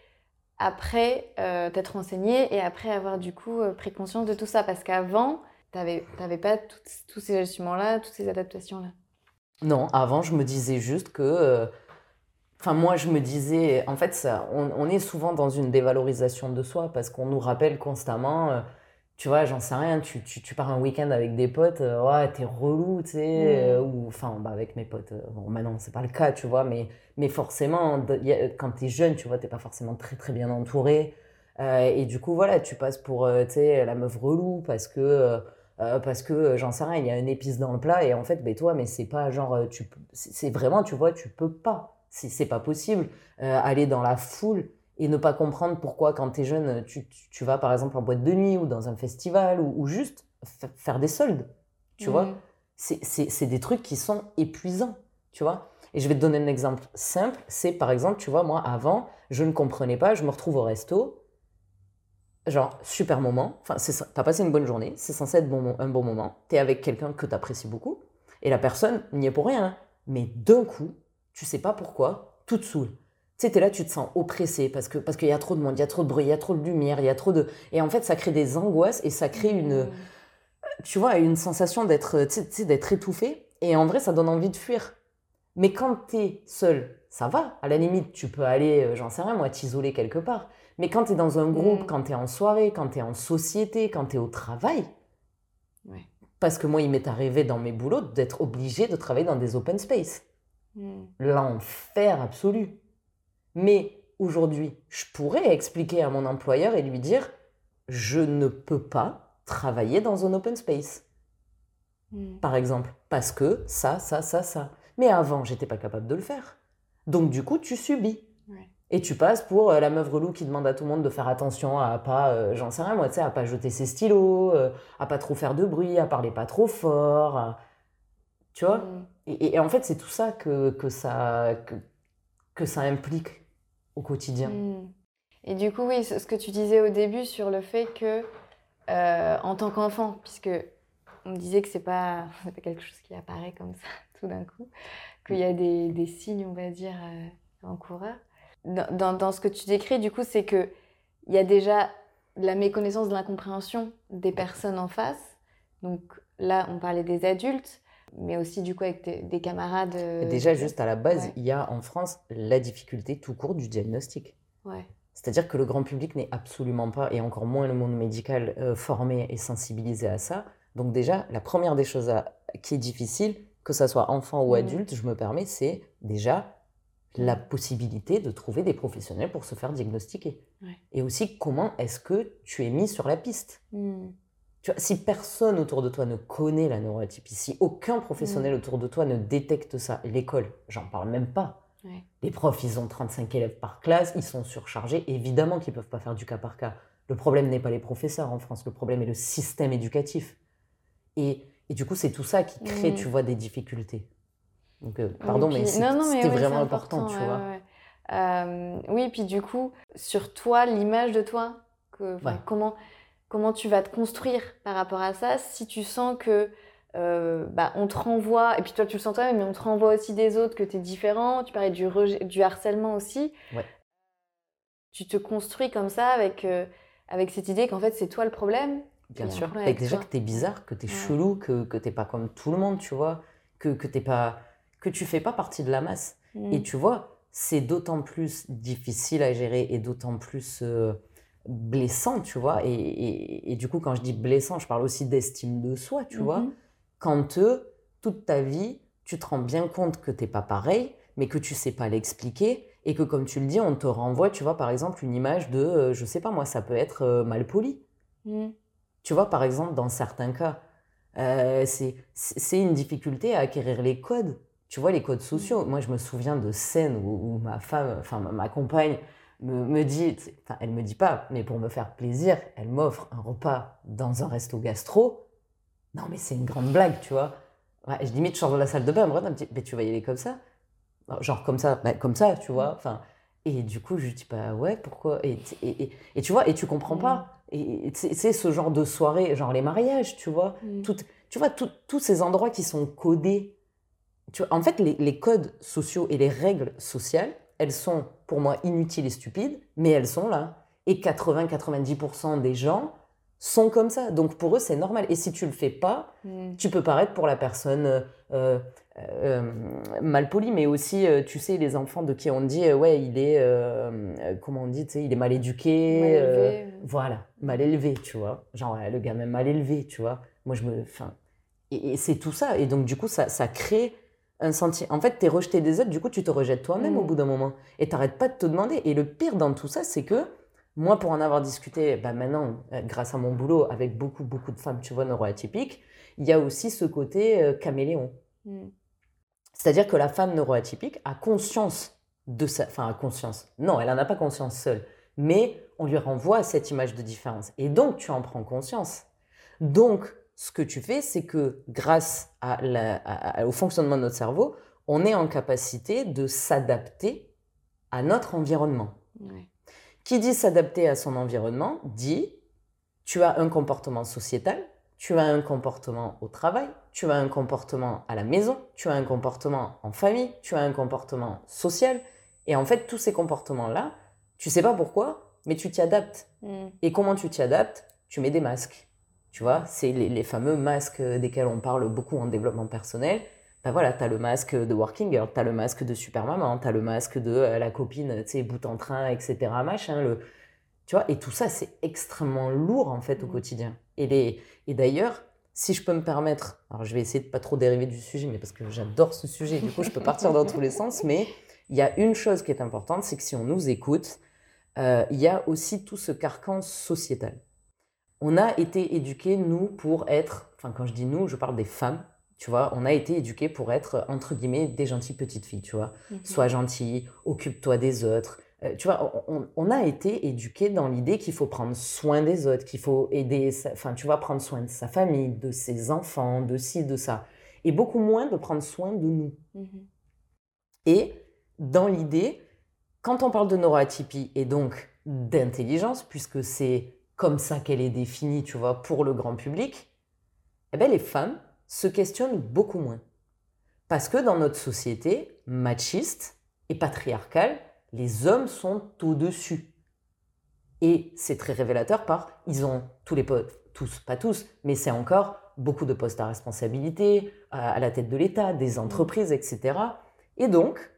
[SPEAKER 1] après euh, t'être renseigné et après avoir, du coup, euh, pris conscience de tout ça. Parce qu'avant, T'avais, t'avais pas tous ces ajustements-là, toutes ces adaptations-là?
[SPEAKER 2] Non, avant, je me disais juste que. Euh, enfin, moi, je me disais. En fait, ça, on, est souvent dans une dévalorisation de soi parce qu'on nous rappelle constamment. Euh, tu vois, j'en sais rien, tu, tu, tu pars un week-end avec des potes, euh, ouais, t'es relou, tu sais, mmh. ou enfin, bah, avec mes potes, bon, maintenant, c'est pas le cas, tu vois, mais, mais forcément, quand t'es jeune, tu vois, t'es pas forcément très, très bien entouré. et du coup, voilà, tu passes pour, tu sais, la meuf relou parce que euh, parce que euh, j'en sais rien, il y a une épice dans le plat et en fait, ben toi, mais c'est pas genre, euh, tu, c'est vraiment, tu vois, tu peux pas, c'est pas possible aller dans la foule et ne pas comprendre pourquoi quand tu es jeune, tu, tu, vas par exemple en boîte de nuit ou dans un festival ou, juste faire des soldes, tu vois. C'est des trucs qui sont épuisants, tu vois. Et je vais te donner un exemple simple, c'est par exemple, tu vois, moi avant, je ne comprenais pas, je me retrouve au resto, genre, super moment. Enfin, t'as passé une bonne journée, c'est censé être bon, un bon moment. T'es avec quelqu'un que t'apprécies beaucoup, et la personne n'y est pour rien. Hein. Mais d'un coup, tu sais pas pourquoi, tout te saoule. Tu sais, t'es là, tu te sens oppressé parce que parce qu'il y a trop de monde, il y a trop de bruit, il y a trop de lumière, il y a trop de. Et en fait, ça crée des angoisses et ça crée une. Mmh. Tu vois, une sensation d'être d'être étouffé. Et en vrai, ça donne envie de fuir. Mais quand t'es seul, ça va. À la limite, tu peux aller, euh, j'en sais rien, moi, t'isoler quelque part. Mais quand tu es dans un groupe, mm. quand tu es en soirée, quand tu es en société, quand tu es au travail, parce que moi, il m'est arrivé dans mes boulots d'être obligé de travailler dans des open space. Hmm. L'enfer absolu. Mais aujourd'hui, je pourrais expliquer à mon employeur et lui dire je ne peux pas travailler dans un open space. Hmm. Par exemple, parce que ça, ça, ça, ça. Mais avant, j'étais pas capable de le faire. Donc du coup, tu subis. Et tu passes pour euh, la meuf relou qui demande à tout le monde de faire attention à pas, euh, j'en sais rien moi, tu sais, à pas jeter ses stylos, euh, à pas trop faire de bruit, à parler pas trop fort. Tu vois? Mm. et, en fait, c'est tout ça que, que ça, que, ça implique au quotidien. Mm.
[SPEAKER 1] Et du coup, oui, ce que tu disais au début sur le fait que, en tant qu'enfant, puisque on disait que c'est pas, pas quelque chose qui apparaît comme ça tout d'un coup, qu'il y a des, des, signes, on va dire, en coureur dans, dans, ce que tu décris, du coup, c'est qu'il y a déjà la méconnaissance de l'incompréhension des personnes en face. Donc là, on parlait des adultes, mais aussi du coup avec des camarades. Euh,
[SPEAKER 2] déjà, juste à la base, il y a en France la difficulté tout court du diagnostic.
[SPEAKER 1] Ouais.
[SPEAKER 2] C'est-à-dire que le grand public n'est absolument pas, et encore moins le monde médical, euh, formé et sensibilisé à ça. Donc déjà, la première des choses qui est difficile, que ce soit enfant ou mmh. adulte, je me permets, c'est déjà la possibilité de trouver des professionnels pour se faire diagnostiquer. Et aussi, comment est-ce que tu es mis sur la piste? Hmm. tu vois, Si personne autour de toi ne connaît la neuroatypie, si aucun professionnel hmm. autour de toi ne détecte ça, l'école, j'en parle même pas. Les profs, ils ont 35 élèves par classe, ils sont surchargés. Évidemment qu'ils ne peuvent pas faire du cas par cas. Le problème n'est pas les professeurs en France, le problème est le système éducatif. Et, du coup, c'est tout ça qui crée, hmm. tu vois, des difficultés. Donc, euh, pardon, mais c'était vraiment important, tu vois.
[SPEAKER 1] Euh, oui, puis du coup, sur toi, l'image de toi, que, comment, comment tu vas te construire par rapport à ça, si tu sens que euh, bah, on te renvoie, et puis toi tu le sens toi-même, mais on te renvoie aussi des autres que tu es différent, tu parlais du, du harcèlement aussi. Tu te construis comme ça avec, avec cette idée qu'en fait c'est toi le problème.
[SPEAKER 2] Bien sûr, avec déjà que tu es bizarre, que tu es chelou, que, que t'es pas comme tout le monde, tu vois, que, que t'es pas que tu fais pas partie de la masse. Et mm. tu vois, c'est d'autant plus difficile à gérer et d'autant plus euh, blessant, tu vois. Et, et, du coup, quand je dis blessant, je parle aussi d'estime de soi, tu vois. Mm-hmm. Quand eux, toute ta vie, tu te rends bien compte que t'es pas pareil, mais que tu sais pas l'expliquer et que comme tu le dis, on te renvoie, tu vois, par exemple, une image de, euh, je sais pas moi, ça peut être euh, mal poli. Mm. Tu vois, par exemple, dans certains cas, c'est une difficulté à acquérir les codes tu vois, les codes sociaux. Moi, je me souviens de scènes où, ma femme, enfin ma, compagne, me, me dit, enfin, elle me dit pas, mais pour me faire plaisir, elle m'offre un repas dans un resto gastro. Non, mais c'est une grande blague, tu vois. Ouais, je dis, mais tu sors de la salle de bain, elle me regarde, me mais tu vas y aller comme ça Genre comme ça, bah, comme ça, tu vois. Enfin, et du coup, je dis, bah ouais, pourquoi? Et, et, et, tu vois, et tu comprends pas. Et c'est ce genre de soirée, genre les mariages, tu vois. Mm. Tout, tu vois, tous ces endroits qui sont codés en fait, les, codes sociaux et les règles sociales, elles sont pour moi inutiles et stupides, mais elles sont là. Et 80-90% des gens sont comme ça. Donc pour eux, c'est normal. Et si tu le fais pas, hmm. tu peux paraître pour la personne euh, euh, euh, mal polie, mais aussi, tu sais, les enfants de qui on dit, ouais, il est, comment on dit, tu sais, il est mal éduqué.
[SPEAKER 1] Mal élevé.
[SPEAKER 2] voilà, mal élevé, tu vois. Genre, le gars même mal élevé, tu vois. Moi, je me. Enfin. Et, c'est tout ça. Et donc, du coup, ça, ça crée un En fait, tu es rejeté des autres, du coup, tu te rejettes toi-même au mm. bout d'un moment. Et t'arrêtes pas de te demander. Et le pire dans tout ça, c'est que moi, pour en avoir discuté, bah maintenant, euh, grâce à mon boulot, avec beaucoup, beaucoup de femmes, tu vois, neuroatypiques, il y a aussi ce côté euh, caméléon. Mm. C'est-à-dire que la femme neuroatypique a conscience de ça. Enfin, a conscience. Non, elle n'en a pas conscience seule. Mais on lui renvoie cette image de différence. Et donc, tu en prends conscience. Donc, ce que tu fais, c'est que grâce au fonctionnement de notre cerveau, on est en capacité de s'adapter à notre environnement. Qui dit s'adapter à son environnement dit tu as un comportement sociétal, tu as un comportement au travail, tu as un comportement à la maison, tu as un comportement en famille, tu as un comportement social. Et en fait, tous ces comportements-là, tu sais pas pourquoi, mais tu t'y adaptes. Mm. Et comment tu t'y adaptes? Tu mets des masques. Tu vois, c'est les, fameux masques desquels on parle beaucoup en développement personnel. Ben voilà, tu as le masque de working girl, tu as le masque de super maman, tu as le masque de euh, la copine, tu sais, bout en train, etc. Machin, le... Tu vois, et tout ça, c'est extrêmement lourd en fait au mmh. quotidien. Et, les... et d'ailleurs, si je peux me permettre, alors je vais essayer de pas trop dériver du sujet, mais parce que j'adore ce sujet, du coup je peux partir dans tous les sens, mais il y a une chose qui est importante, c'est que si on nous écoute, euh, il y a aussi tout ce carcan sociétal. On a été éduqués, nous, pour être, enfin quand je dis nous, je parle des femmes, tu vois, on a été éduqués pour être, entre guillemets, des gentilles petites filles, tu vois.
[SPEAKER 1] Mhm.
[SPEAKER 2] Sois gentille, occupe-toi des autres. Euh, tu vois, on, on a été éduqués dans l'idée qu'il faut prendre soin des autres, qu'il faut aider, enfin, tu vois, prendre soin de sa famille, de ses enfants, de ci, de ça. Et beaucoup moins de prendre soin de nous.
[SPEAKER 1] Mhm.
[SPEAKER 2] Et dans l'idée, quand on parle de neuroatypie et donc d'intelligence, puisque c'est comme ça qu'elle est définie, tu vois, pour le grand public, eh ben les femmes se questionnent beaucoup moins. Parce que dans notre société machiste et patriarcale, les hommes sont au-dessus. Et c'est très révélateur par, ils ont tous les postes, tous, pas tous, mais c'est encore beaucoup de postes à responsabilité, à à la tête de l'État, des entreprises, etc. Et donc,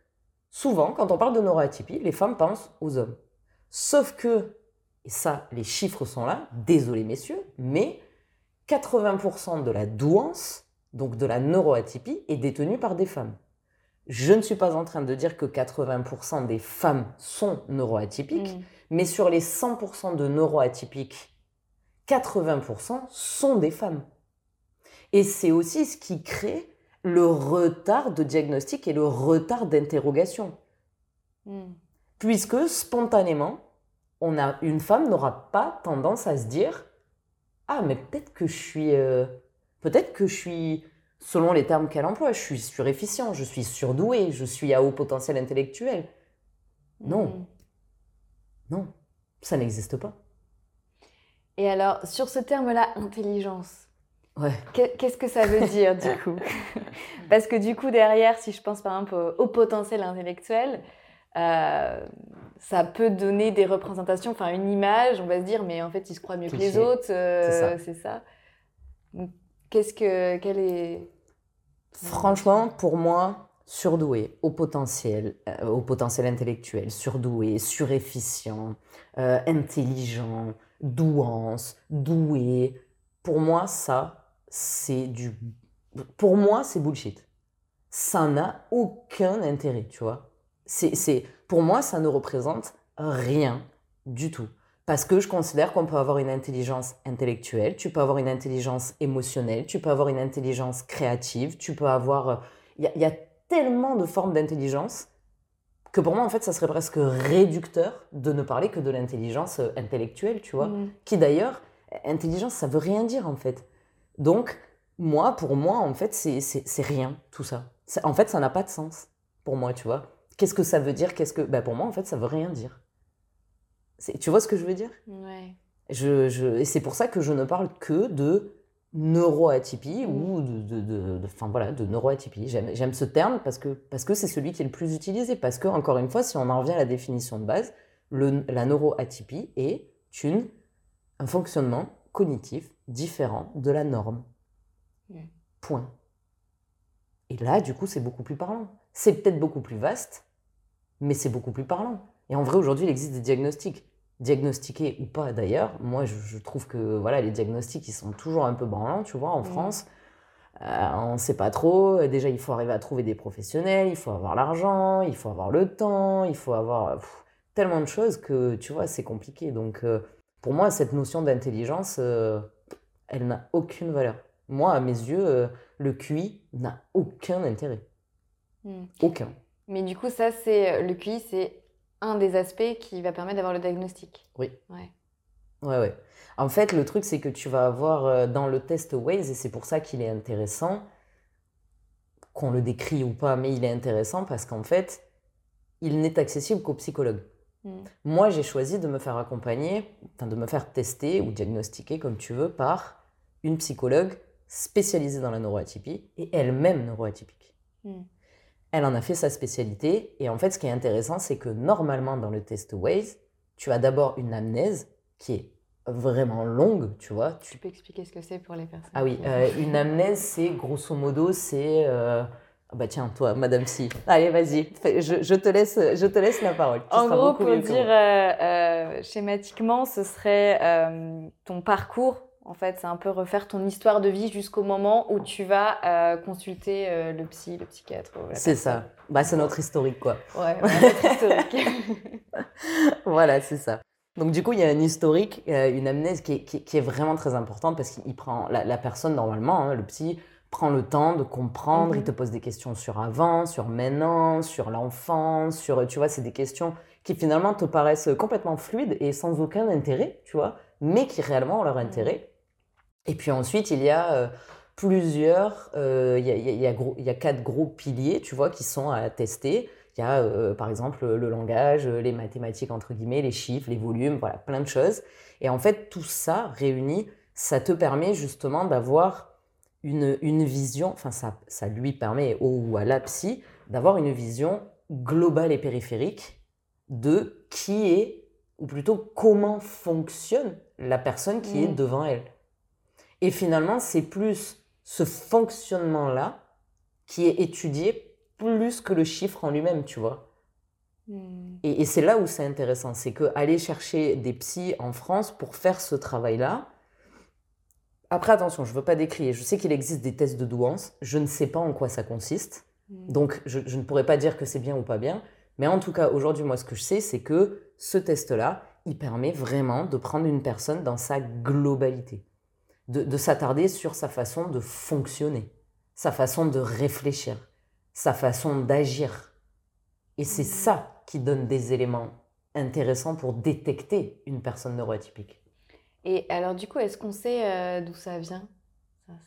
[SPEAKER 2] souvent, quand on parle de neuroatypie, les femmes pensent aux hommes. Sauf que, et ça, les chiffres sont là, désolé messieurs, mais 80% de la douance, donc de la neuroatypie, est détenue par des femmes. Je ne suis pas en train de dire que 80% des femmes sont neuroatypiques,
[SPEAKER 1] Mhm.
[SPEAKER 2] mais sur les 100% de neuroatypiques, 80% sont des femmes. Et c'est aussi ce qui crée le retard de diagnostic et le retard d'interrogation.
[SPEAKER 1] Mhm.
[SPEAKER 2] Puisque spontanément, on a, une femme n'aura pas tendance à se dire Ah, mais peut-être que je suis. euh, peut-être que je suis. Selon les termes qu'elle emploie, je suis surefficient, je suis surdoué, je suis à haut potentiel intellectuel. Non.
[SPEAKER 1] Mhm.
[SPEAKER 2] Non, ça n'existe pas.
[SPEAKER 1] Et alors, sur ce terme-là, intelligence,
[SPEAKER 2] Ouais.
[SPEAKER 1] qu'est-ce que ça veut dire du coup? Parce que du coup, derrière, si je pense par exemple au potentiel intellectuel, euh, ça peut donner des représentations, enfin une image, on va se dire, mais en fait, il se croit mieux que les autres, euh,
[SPEAKER 2] C'est
[SPEAKER 1] ça. Qu'est-ce que, quel est...
[SPEAKER 2] Franchement, pour moi, surdoué, au potentiel, euh, au potentiel intellectuel, surdoué, surefficient, euh, intelligent, douance, doué. Pour moi, ça, c'est du. Pour moi, c'est bullshit. Ça n'a aucun intérêt, tu vois. C'est, c'est, pour moi, ça ne représente rien du tout. Parce que je considère qu'on peut avoir une intelligence intellectuelle, tu peux avoir une intelligence émotionnelle, tu peux avoir une intelligence créative, tu peux avoir... Il y, a- il y a tellement de formes d'intelligence que pour moi, en fait, ça serait presque réducteur de ne parler que de l'intelligence euh, intellectuelle, tu vois.
[SPEAKER 1] Mhm.
[SPEAKER 2] Qui d'ailleurs, intelligence, ça veut rien dire, en fait. Donc, moi, pour moi, en fait, c'est c'est- c'est rien, tout. Ça- En fait, ça n'a pas de sens, pour moi, tu vois. Qu'est-ce que ça veut dire? Qu'est-ce que... Ben, pour moi, en fait, ça veut rien dire. C'est- Tu vois ce que je veux dire?
[SPEAKER 1] Ouais.
[SPEAKER 2] je, je- et c'est pour ça que je ne parle que de neuroatypie ou de, de, de- de- enfin, voilà, de neuroatypie. J'aime, ce terme parce que, parce que c'est celui qui est le plus utilisé. Parce que, encore une fois, si on en revient à la définition de base, le, la neuroatypie est une, un fonctionnement cognitif différent de la norme.
[SPEAKER 1] Mm.
[SPEAKER 2] Point. Et là, du coup, c'est beaucoup plus parlant. C'est peut-être beaucoup plus vaste, mais c'est beaucoup plus parlant. Et en vrai, aujourd'hui, il existe des diagnostics. Diagnostiqués ou pas d'ailleurs, moi je, je trouve que voilà, les diagnostics ils sont toujours un peu branlants, tu vois, en
[SPEAKER 1] Mhm.
[SPEAKER 2] France. Euh, on ne sait pas trop. Déjà, il faut arriver à trouver des professionnels, il faut avoir l'argent, il faut avoir le temps, il faut avoir pff, tellement de choses que tu vois, c'est compliqué. Donc, euh, pour moi, cette notion d'intelligence, euh, elle n'a aucune valeur. Moi, à mes yeux, le QI n'a aucun intérêt.
[SPEAKER 1] Mhm.
[SPEAKER 2] Aucun.
[SPEAKER 1] Mais du coup, ça, c'est le QI, c'est un des aspects qui va permettre d'avoir le diagnostic.
[SPEAKER 2] Oui.
[SPEAKER 1] Ouais.
[SPEAKER 2] Ouais, ouais. En fait, le truc, c'est que tu vas avoir euh, dans le test Waze, et c'est pour ça qu'il est intéressant, qu'on le décrit ou pas, mais il est intéressant parce qu'en fait, il n'est accessible qu'aux psychologues.
[SPEAKER 1] Mhm.
[SPEAKER 2] Moi, j'ai choisi de me faire accompagner, enfin de me faire tester ou diagnostiquer, comme tu veux, par une psychologue spécialisée dans la neuroatypie et elle-même neuroatypique.
[SPEAKER 1] Mhm.
[SPEAKER 2] Elle en a fait sa spécialité et en fait, ce qui est intéressant, c'est que normalement, dans le test Waze, tu as d'abord une amnèse qui est vraiment longue, tu vois. Tu
[SPEAKER 1] Tu peux expliquer ce que c'est pour les personnes
[SPEAKER 2] ah oui, euh, une amnèse, c'est grosso modo, c'est. euh, ah bah tiens, toi, Madame Si. Allez, vas-y, je, je te laisse, je te laisse la parole. Tu
[SPEAKER 1] En gros, pour dire euh, schématiquement, ce serait ton parcours En fait, c'est un peu refaire ton histoire de vie jusqu'au moment où tu vas euh, consulter euh, le psy, le psychiatre.
[SPEAKER 2] C'est ça. Bah, c'est notre historique, quoi.
[SPEAKER 1] Ouais, notre historique.
[SPEAKER 2] voilà, c'est ça. Donc du coup, il y a un historique, euh, une amnèse qui est, qui, est, vraiment très importante parce qu'il prend la, personne normalement, hein, le psy prend le temps de comprendre, il mhm. te pose des questions sur avant, sur maintenant, sur l'enfance, sur tu vois, c'est des questions qui finalement te paraissent complètement fluides et sans aucun intérêt, tu vois, mais qui réellement ont leur intérêt. Et puis ensuite, il y a plusieurs, il, y a, il, y a, il, y a, quatre gros piliers, tu vois, qui sont à tester. Il y a euh, par exemple le langage, les mathématiques entre guillemets, les chiffres, les volumes, voilà, plein de choses. Et en fait, tout ça réuni, ça te permet justement d'avoir une, une, vision, enfin ça, ça lui permet au ou à la psy d'avoir une vision globale et périphérique de qui est, ou plutôt comment fonctionne la personne qui est mmh. devant elle. Et finalement, c'est plus ce fonctionnement-là qui est étudié plus que le chiffre en lui-même, tu vois. Mmh. Et, c'est là où c'est intéressant, c'est que aller chercher des psys en France pour faire ce travail-là. Après, attention, je ne veux pas décrire. Je sais qu'il existe des tests de douance. Je ne sais pas en quoi ça consiste. Mmh. Donc, je, je, ne pourrais pas dire que c'est bien ou pas bien. Mais en tout cas, aujourd'hui, moi, ce que je sais, c'est que ce test-là, il permet vraiment de prendre une personne dans sa globalité, de, s'attarder sur sa façon de fonctionner, sa façon de réfléchir, sa façon d'agir. Et c'est ça qui donne des éléments intéressants pour détecter une personne neuroatypique.
[SPEAKER 1] Et alors, du coup, est-ce qu'on sait euh, d'où ça vient,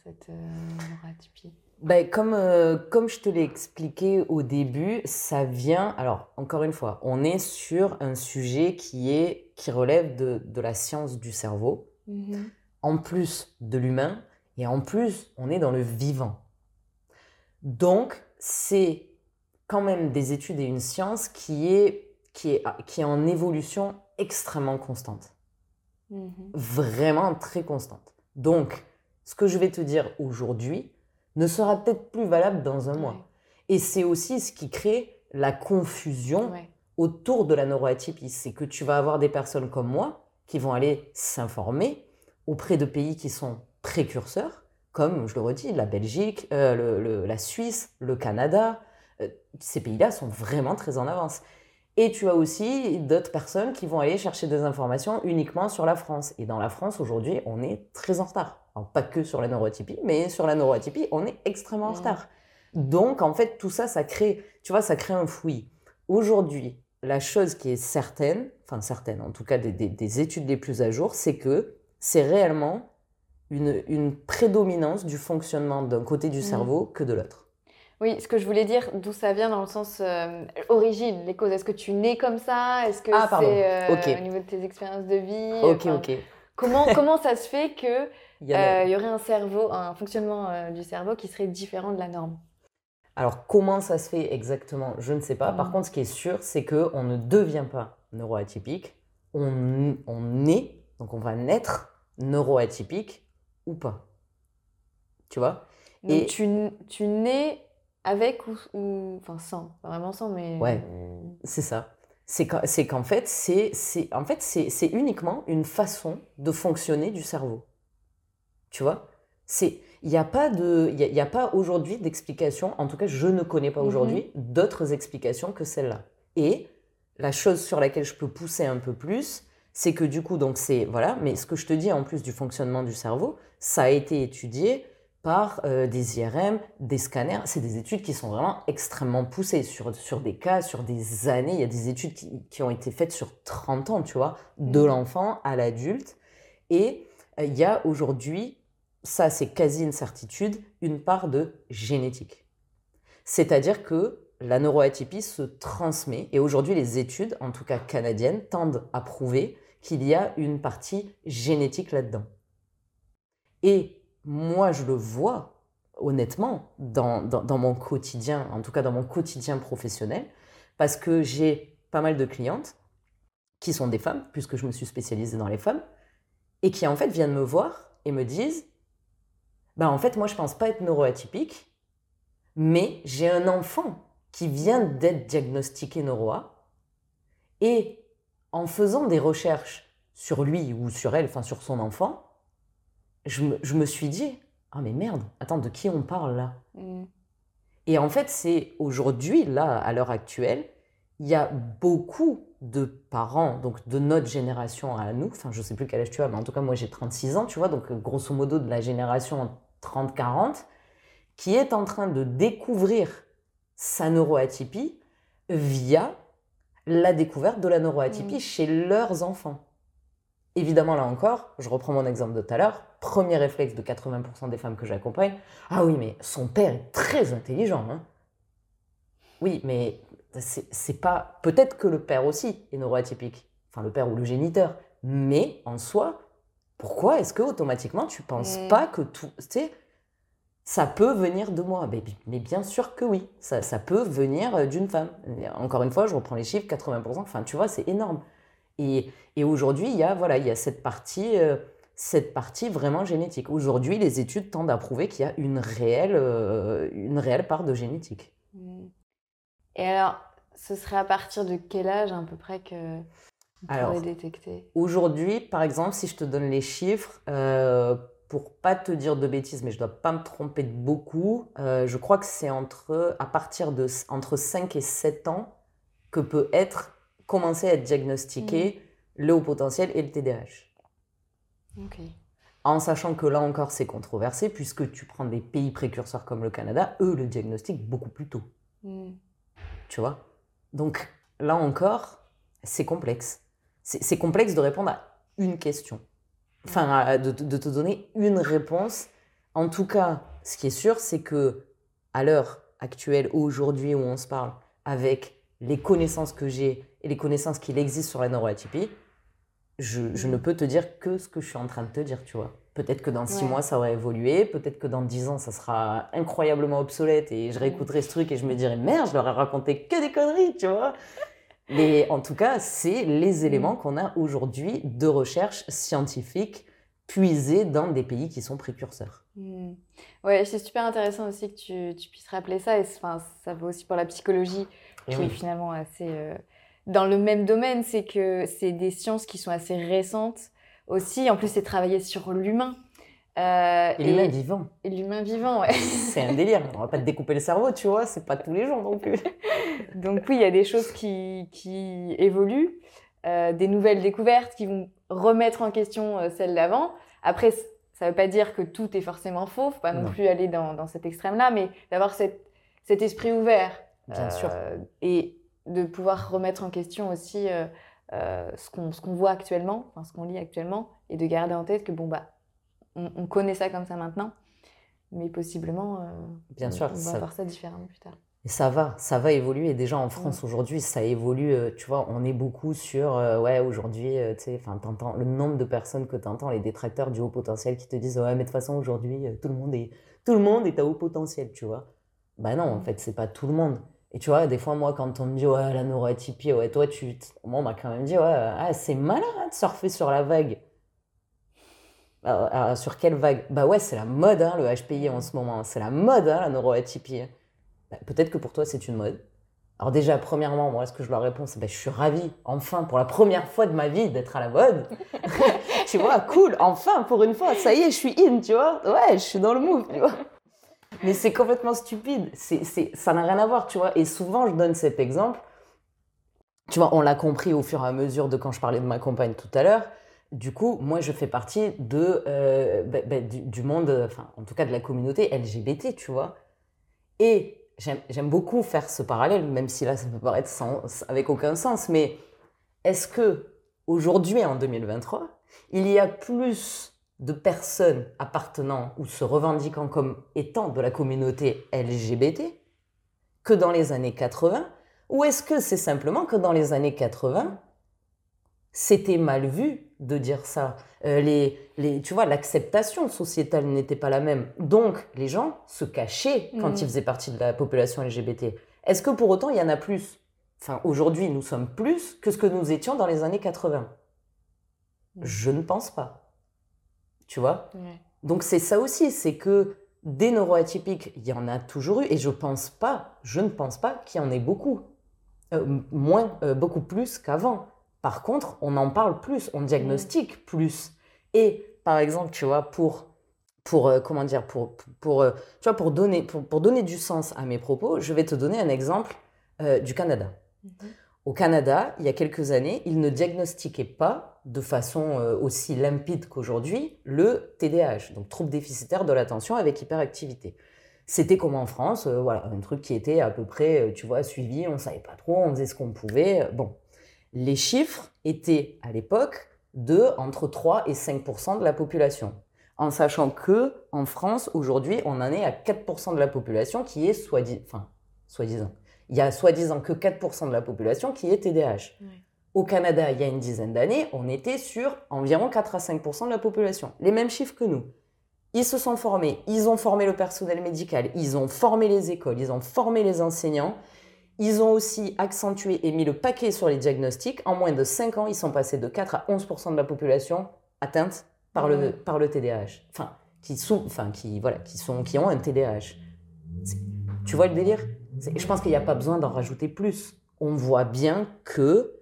[SPEAKER 1] cette euh, neuroatypie?
[SPEAKER 2] Ben, comme, euh, comme je te l'ai expliqué au début, ça vient. Alors, encore une fois, on est sur un sujet qui, est, qui relève de, de la science du cerveau, mhm. En plus de l'humain, et en plus, on est dans le vivant. Donc, c'est quand même des études et une science qui est, qui est, qui est en évolution extrêmement constante. Mhm. Vraiment très constante. Donc, ce que je vais te dire aujourd'hui, ne sera peut-être plus valable dans un mois. Et c'est aussi ce qui crée la confusion autour de la neuroatypie. C'est que tu vas avoir des personnes comme moi qui vont aller s'informer auprès de pays qui sont précurseurs, comme, je le redis, la Belgique, euh, la Suisse, le Canada. Euh, ces pays-là sont vraiment très en avance. Et tu as aussi d'autres personnes qui vont aller chercher des informations uniquement sur la France. Et dans la France, aujourd'hui, on est très en retard pas que sur la neurotypie, mais sur la neurotypie, on est extrêmement en mmh. retard. Donc, en fait, tout ça, ça crée, tu vois, ça crée un fouillis. Aujourd'hui, la chose qui est certaine, enfin certaine, en tout cas des, études les plus à jour, c'est que c'est réellement une, prédominance du fonctionnement d'un côté du mmh. cerveau que de l'autre.
[SPEAKER 1] Oui, ce que je voulais dire, d'où ça vient dans le sens euh, origine, les causes. Est-ce que tu nais comme ça? Est-ce que
[SPEAKER 2] ah,
[SPEAKER 1] c'est euh, au niveau de tes expériences de vie?
[SPEAKER 2] Ok, ok.
[SPEAKER 1] Comment, comment ça se fait que euh, il y, aurait un cerveau, un fonctionnement euh, du cerveau qui serait différent de la norme?
[SPEAKER 2] Alors comment ça se fait exactement Je ne sais pas. Par contre, ce qui est sûr, c'est que on ne devient pas neuroatypique. On, on est, donc on va naître neuroatypique ou pas. Tu vois?
[SPEAKER 1] Donc Et tu, tu nais avec ou, enfin sans, pas vraiment sans, mais
[SPEAKER 2] ouais, c'est ça. C'est qu'en fait, c'est en fait c'est uniquement une façon de fonctionner du cerveau. Tu vois? C'est il n'y a pas de il y a, pas aujourd'hui d'explication, en tout cas je ne connais pas aujourd'hui mhm. d'autres explications que celle-là. Et la chose sur laquelle je peux pousser un peu plus, c'est que du coup donc c'est voilà, mais ce que je te dis en plus du fonctionnement du cerveau, ça a été étudié par euh, des IRM, des scanners. C'est des études qui sont vraiment extrêmement poussées sur, sur des cas, sur des années. Il y a des études qui, qui ont été faites sur 30 ans, tu vois, de mhm. l'enfant à l'adulte. Et euh, il y a aujourd'hui ça c'est quasi une certitude, une part de génétique. C'est-à-dire que la neuroatypie se transmet, et aujourd'hui les études, en tout cas canadiennes, tendent à prouver qu'il y a une partie génétique là-dedans. Et moi je le vois honnêtement dans, mon quotidien, en tout cas dans mon quotidien professionnel, parce que j'ai pas mal de clientes qui sont des femmes, puisque je me suis spécialisée dans les femmes, et qui en fait viennent me voir et me disent bah en fait, moi, je pense pas être neuroatypique, mais j'ai un enfant qui vient d'être diagnostiqué neuroa, et en faisant des recherches sur lui ou sur elle, enfin sur son enfant, je me, je me suis dit, ah mais merde, attends, de qui on parle là?
[SPEAKER 1] Mm.
[SPEAKER 2] Et en fait, c'est aujourd'hui, là, à l'heure actuelle, il y a beaucoup de parents, donc de notre génération à nous, enfin je sais plus quel âge tu as, mais en tout cas moi j'ai 36 ans, tu vois, donc euh, grosso modo de la génération 30-40, qui est en train de découvrir sa neuroatypie via la découverte de la neuroatypie
[SPEAKER 1] Mm.
[SPEAKER 2] chez leurs enfants. Évidemment, là encore, je reprends mon exemple de tout à l'heure, premier réflexe de 80% des femmes que j'accompagne, ah oui, mais son père est très intelligent. hein. Oui, mais c'est pas. Peut-être que le père aussi est neuroatypique, enfin le père ou le géniteur, mais en soi, pourquoi est-ce que automatiquement tu penses
[SPEAKER 1] Mm.
[SPEAKER 2] pas que tout. Tu sais, ça peut venir de moi mais, bi- mais bien sûr que oui, ça, ça peut venir euh, d'une femme. Encore une fois, je reprends les chiffres 80%, enfin tu vois, c'est énorme. Et, et aujourd'hui, il y a, voilà, il y a cette partie. euh, cette partie vraiment génétique. Aujourd'hui, les études tendent à prouver qu'il y a une réelle, euh, une réelle part de génétique.
[SPEAKER 1] Et alors, ce serait à partir de quel âge à peu près que on
[SPEAKER 2] Alors,
[SPEAKER 1] détecter?
[SPEAKER 2] Aujourd'hui, par exemple, si je te donne les chiffres, euh, pour pas te dire de bêtises, mais je dois pas me tromper de beaucoup, euh, je crois que c'est entre, à partir de entre 5 et 7 ans que peut être, commencer à être diagnostiqué le haut potentiel et le TDAH.
[SPEAKER 1] Ok.
[SPEAKER 2] En sachant que là encore, c'est controversé, puisque tu prends des pays précurseurs comme le Canada, eux le diagnostiquent beaucoup plus tôt.
[SPEAKER 1] Mm.
[SPEAKER 2] Tu vois? Donc là encore, c'est complexe. C'est complexe de répondre à une question. Enfin, de, de te donner une réponse. En tout cas, ce qui est sûr, c'est que à l'heure actuelle, aujourd'hui où on se parle, avec les connaissances que j'ai et les connaissances qu'il existe sur la neuroatypie, je, je ne peux te dire que ce que je suis en train de te dire, tu vois. Peut-être que dans six
[SPEAKER 1] Ouais.
[SPEAKER 2] mois, ça aurait évolué. Peut-être que dans dix ans, ça sera incroyablement obsolète et je réécouterai ce truc et je me dirai merde, je leur ai raconté que des conneries, tu vois. Mais en tout cas, c'est les éléments qu'on a aujourd'hui de recherche scientifique puisés dans des pays qui sont précurseurs.
[SPEAKER 1] Mm. Ouais, c'est super intéressant aussi que tu, tu puisses rappeler ça. Et enfin, ça vaut aussi pour la psychologie,
[SPEAKER 2] Et
[SPEAKER 1] qui
[SPEAKER 2] oui.
[SPEAKER 1] est finalement assez euh, dans le même domaine. C'est que c'est des sciences qui sont assez récentes aussi. En plus, c'est travailler sur l'humain. Euh,
[SPEAKER 2] Et l'humain vivant,
[SPEAKER 1] et l'humain vivant, ouais.
[SPEAKER 2] c'est un délire. On va pas te découper le cerveau, tu vois, c'est pas tous les jours non plus.
[SPEAKER 1] Donc oui, il y a des choses qui, qui évoluent, euh, des nouvelles découvertes qui vont remettre en question euh, celles d'avant. Après, ça ne veut pas dire que tout est forcément faux, faut pas non,
[SPEAKER 2] Non.
[SPEAKER 1] plus aller dans, dans cet extrême-là, mais d'avoir cet, cet esprit ouvert
[SPEAKER 2] Bien sûr.
[SPEAKER 1] et de pouvoir remettre en question aussi ce qu'on ce qu'on voit actuellement, enfin, ce qu'on lit actuellement, et de garder en tête que bon bah on, on connaît ça comme ça maintenant, mais possiblement euh,
[SPEAKER 2] Bien
[SPEAKER 1] on,
[SPEAKER 2] sûr,
[SPEAKER 1] on va
[SPEAKER 2] ça-
[SPEAKER 1] voir ça différemment plus tard.
[SPEAKER 2] Et ça va, ça va évoluer. Déjà en France aujourd'hui, ça évolue. euh, Tu vois, on est beaucoup sur, euh, ouais, aujourd'hui, euh, tu sais, enfin, t'entends le nombre de personnes que t'entends, les détracteurs du haut potentiel qui te disent, ouais, mais de toute façon, aujourd'hui, tout le monde est, tout le monde est à haut potentiel, tu vois. Bah non, en
[SPEAKER 1] Mm.
[SPEAKER 2] fait, c'est pas tout le monde. Et tu vois, des fois, moi, quand on me dit, ouais, la neuroatypie, ouais, toi, tu, moi, on m'a quand même dit, ouais, ah, c'est malin hein, de surfer sur la vague. Ah, ah, sur quelle vague? Bah ouais, c'est la mode, hein, le HPI en ce moment. C'est la mode, hein, la neuroatypie. Bah, Peut-être que pour toi, c'est une mode. Alors déjà, premièrement, moi, ce que je leur réponds, c'est bah, je suis ravie, enfin, pour la première fois de ma vie, d'être à la mode. tu vois, cool, enfin, pour une fois, ça y est, je suis in, tu vois. Ouais, je suis dans le move, tu vois. Mais c'est complètement stupide. Ça n'a rien à voir, tu vois. Et souvent, je donne cet exemple. Tu vois, on l'a compris au fur et à mesure de quand je parlais de ma compagne tout à l'heure. Du coup, moi, je fais partie de, euh, bah, bah, du, du monde, enfin, en tout cas de la communauté LGBT, tu vois. Et j'aime beaucoup faire ce parallèle, même si là, ça peut paraître sans, avec aucun sens. Mais est-ce que aujourd'hui, en 2023, il y a plus de personnes appartenant ou se revendiquant comme étant de la communauté LGBT que dans les années 80 Ou est-ce que c'est simplement que dans les années 80, c'était mal vu de dire ça Euh, les, les, Tu vois, l'acceptation sociétale n'était pas la même. Donc, les gens se cachaient quand
[SPEAKER 1] Mhm.
[SPEAKER 2] ils faisaient partie de la population LGBT. Est-ce que pour autant, il y en a plus? Enfin, aujourd'hui, nous sommes plus que ce que nous étions dans les années 80. Je ne pense pas. Tu vois? Donc c'est ça aussi, c'est que des neuroatypiques, il y en a toujours eu, et je pense pas, je ne pense pas qu'il y en ait beaucoup, Euh, moins, euh, beaucoup plus qu'avant. Par contre, on en parle plus, on diagnostique plus. Et par exemple, tu vois, pour pour euh, comment dire, pour, pour, euh, tu vois, pour, donner, pour, pour, donner du sens à mes propos, je vais te donner un exemple euh, du Canada. Mhm. Au Canada, il y a quelques années, ils ne diagnostiquaient pas de façon aussi limpide qu'aujourd'hui le TDAH, donc trouble déficitaire de l'attention avec hyperactivité. C'était comme en France, voilà, un truc qui était à peu près, tu vois, suivi, on savait pas trop, on faisait ce qu'on pouvait. Bon, les chiffres étaient à l'époque de entre 3 et 5% de la population. En sachant que en France aujourd'hui on en est à 4% de la population qui est soi-disant, enfin soi-disant, il y a soi-disant que 4% de la population qui est TDAH. Au Canada, il y a une dizaine d'années, on était sur environ 4 à 5% de la population, les mêmes chiffres que nous. Ils se sont formés, ils ont formé le personnel médical, ils ont formé les écoles, ils ont formé les enseignants, ils ont aussi accentué et mis le paquet sur les diagnostics. En moins de 5 ans, ils sont passés de 4 à 11% de la population atteinte par le, par le TDAH. Enfin, qui enfin, qui, voilà, qui, sont, qui ont un TDAH. Tu vois le délire? Je pense qu'il n'y a pas besoin d'en rajouter plus. On voit bien que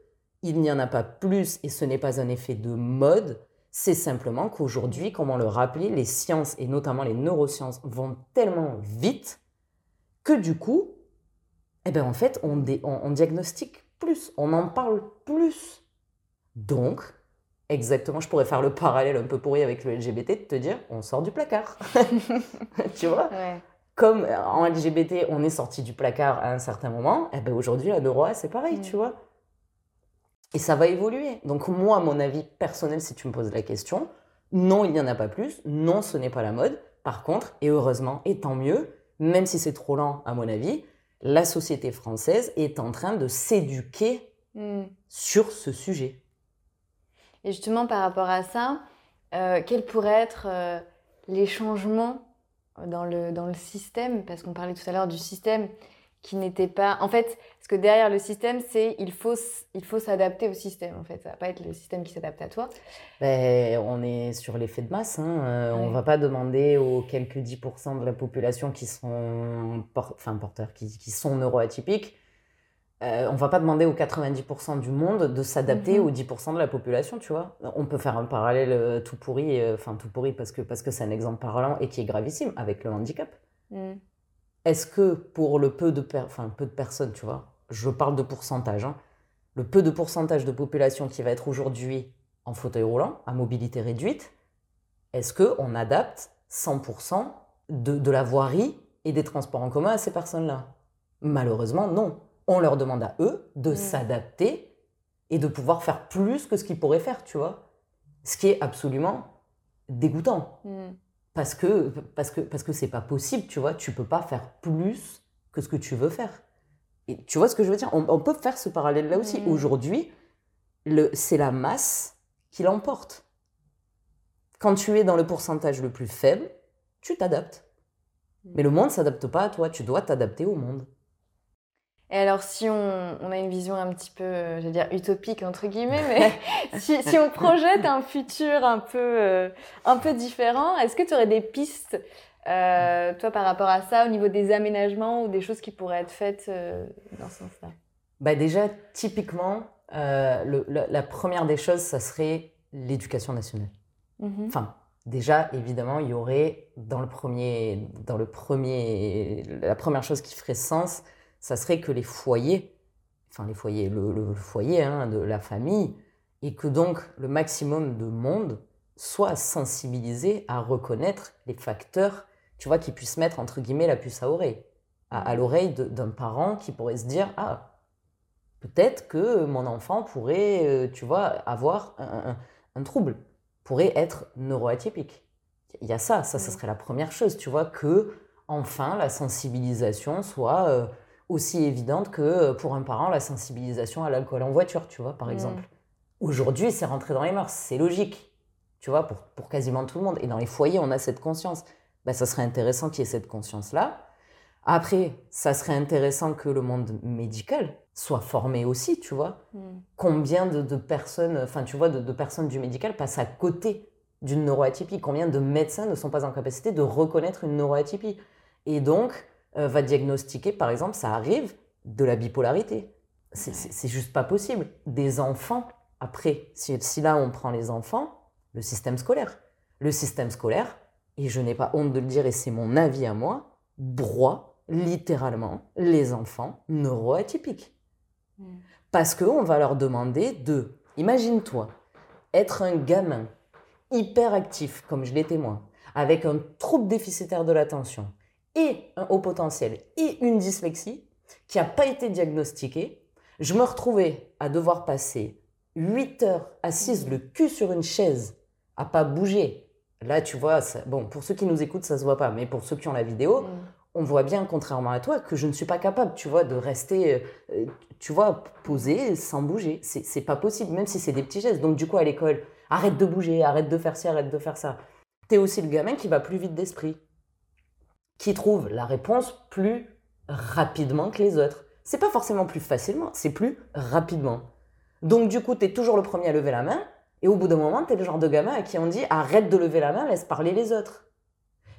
[SPEAKER 2] il n'y en a pas plus et ce n'est pas un effet de mode. C'est simplement qu'aujourd'hui, comment le rappeler, les sciences et notamment les neurosciences vont tellement vite que du coup, eh ben en fait, on, on, on diagnostique plus, on en parle plus. Donc, Exactement, je pourrais faire le parallèle un peu pourri avec le LGBT, de te dire, on sort du placard. tu vois? Comme en LGBT, on est sorti du placard à un certain moment, eh ben aujourd'hui, la neuroa, c'est pareil, tu vois? Et ça va évoluer. Donc moi, mon avis personnel, si tu me poses la question, non, il n'y en a pas plus, non, ce n'est pas la mode. Par contre, et heureusement, et tant mieux, même si c'est trop lent à mon avis, la société française est en train de s'éduquer hmm. sur ce sujet.
[SPEAKER 1] Et justement, par rapport à ça, euh, quels pourraient être euh, les changements dans le, dans le système? Parce qu'on parlait tout à l'heure du système qui n'était pas... En fait, ce que derrière le système, c'est il faut, il faut s'adapter au système. En fait, ça va pas être le système qui s'adapte à toi.
[SPEAKER 2] Ben, on est sur l'effet de masse. Hein. Euh, on ne va pas demander aux quelques 10% de la population qui sont enfin, porteurs, qui, qui sont neuroatypiques euh, on va pas demander aux 90% du monde de s'adapter mhm. aux 10% de la population, tu vois. On peut faire un parallèle euh, tout pourri, euh, enfin tout pourri parce que parce que c'est un exemple parlant et qui est gravissime avec le handicap. Mm. Est-ce que pour le peu de, peu de personnes, tu vois, je parle de pourcentage, hein, le peu de pourcentage de population qui va être aujourd'hui en fauteuil roulant, à mobilité réduite, est-ce que on adapte 100% de, de la voirie et des transports en commun à ces personnes-là? Malheureusement, non on leur demande à eux de mm. s'adapter et de pouvoir faire plus que ce qu'ils pourraient faire, tu vois. Ce qui est absolument dégoûtant. Mm. Parce que parce que parce que c'est pas possible, tu vois, tu peux pas faire plus que ce que tu veux faire. Et tu vois ce que je veux dire? On, peut faire ce parallèle là aussi. Mm. Aujourd'hui, c'est la masse qui l'emporte. Quand tu es dans le pourcentage le plus faible, tu t'adaptes. Mais le monde s'adapte pas à toi, tu dois t'adapter au monde.
[SPEAKER 1] Et alors, si on, a une vision un petit peu, euh, je vais dire, utopique, entre guillemets, mais si, on projette un futur un peu, euh, un peu différent, est-ce que tu aurais des pistes, euh, toi, par rapport à ça, au niveau des aménagements ou des choses qui pourraient être faites dans ce sens-là?
[SPEAKER 2] Bah Déjà, typiquement, la, première des choses, ça serait l'éducation nationale. Mm-hmm. Enfin, déjà, évidemment, il y aurait dans le premier, dans le premier, la première chose qui ferait sens, ça serait que les foyers, enfin les foyers, le, foyer hein, de la famille, et que donc le maximum de monde soit sensibilisé à reconnaître les facteurs, tu vois, qui puissent mettre entre guillemets la puce à oreille, à, l'oreille d'un parent qui pourrait se dire ah peut-être que mon enfant pourrait, euh, tu vois, avoir un, un, trouble, pourrait être neuroatypique. Il y a ça, ça, ça serait la première chose, tu vois, que enfin la sensibilisation soit euh, aussi évidente que euh, pour un parent la sensibilisation à l'alcool en voiture, tu vois, par exemple. Aujourd'hui, c'est rentré dans les mœurs, c'est logique, tu vois, pour, pour, quasiment tout le monde. Et dans les foyers, on a cette conscience. Ben, ça serait intéressant qu'il y ait cette conscience-là. Après, ça serait intéressant que le monde médical soit formé aussi, tu vois. Mm. Combien de, personnes, enfin, tu vois, de, de, personnes du médical passent à côté d'une neuroatypie? Combien de médecins ne sont pas en capacité de reconnaître une neuroatypie? Et donc, euh, va diagnostiquer, par exemple, ça arrive, de la bipolarité. C'est juste pas possible. Des enfants, après, si, là on prend les enfants, le système scolaire. Le système scolaire, et je n'ai pas honte de le dire et c'est mon avis à moi, broie littéralement les enfants neuroatypiques. Mm. Parce qu'on va leur demander de, imagine-toi, être un gamin hyper actif, comme je l'étais moi, avec un trouble déficitaire de l'attention et un haut potentiel et une dyslexie qui n'a pas été diagnostiquée, je me retrouvais à devoir passer 8 heures assise le cul sur une chaise, à pas bouger. Là, tu vois, bon, pour ceux qui nous écoutent, ça se voit pas, mais pour ceux qui ont la vidéo, mm. on voit bien, contrairement à toi, que je ne suis pas capable, tu vois, de rester, euh, tu vois, posé sans bouger. C'est pas possible, même si c'est des petits gestes. Donc, du coup, à l'école, arrête de bouger, arrête de faire ci, arrête de faire ça. Tu es aussi le gamin qui va plus vite d'esprit, qui trouve la réponse plus rapidement que les autres. C'est pas forcément plus facilement, c'est plus rapidement. Donc du coup, tu es toujours le premier à lever la main, et au bout d'un moment, tu es le genre de gamin à qui on dit arrête de lever la main, laisse parler les autres.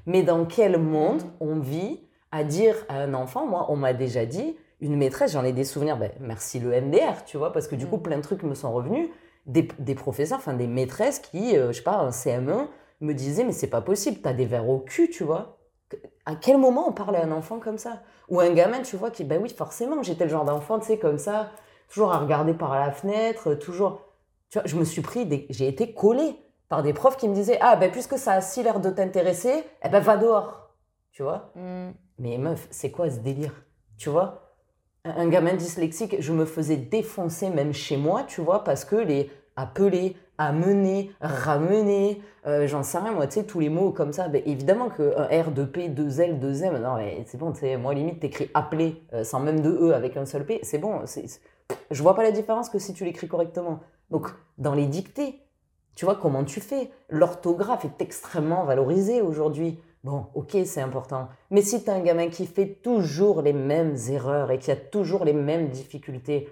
[SPEAKER 2] Mais dans quel monde on vit à dire à un enfant, moi, on m'a déjà dit, une maîtresse, j'en ai des souvenirs, ben, merci le MDR, tu vois, parce que du coup, mm. plein de trucs me sont revenus, des, professeurs, enfin des maîtresses qui, euh, je sais pas, un CM1, me disaient, mais c'est pas possible, t'as des verres au cul, tu vois. À quel moment on parle à un enfant comme ça? Ou un gamin, tu vois, qui, ben oui, forcément, j'étais le genre d'enfant, tu sais, comme ça, toujours à regarder par la fenêtre, toujours. Tu vois, je me suis pris, j'ai été collée par des profs qui me disaient Ah, ben puisque ça a si l'air de t'intéresser, eh ben va dehors. Tu vois? Mm. Mais meuf, c'est quoi ce délire? Tu vois? Un gamin dyslexique, je me faisais défoncer même chez moi, tu vois, parce que les appeler, amener, ramener, euh, j'en sais rien, moi, tu sais, tous les mots comme ça, ben, évidemment qu'un R, 2P, 2L, 2M, non, mais c'est bon, tu sais, moi, limite, t'écris appeler euh, sans même de E avec un seul P, c'est bon, c'est, je vois pas la différence que si tu l'écris correctement. Donc, dans les dictées, tu vois comment tu fais? L'orthographe est extrêmement valorisée aujourd'hui. Bon, ok, c'est important. Mais si tu as un gamin qui fait toujours les mêmes erreurs et qui a toujours les mêmes difficultés,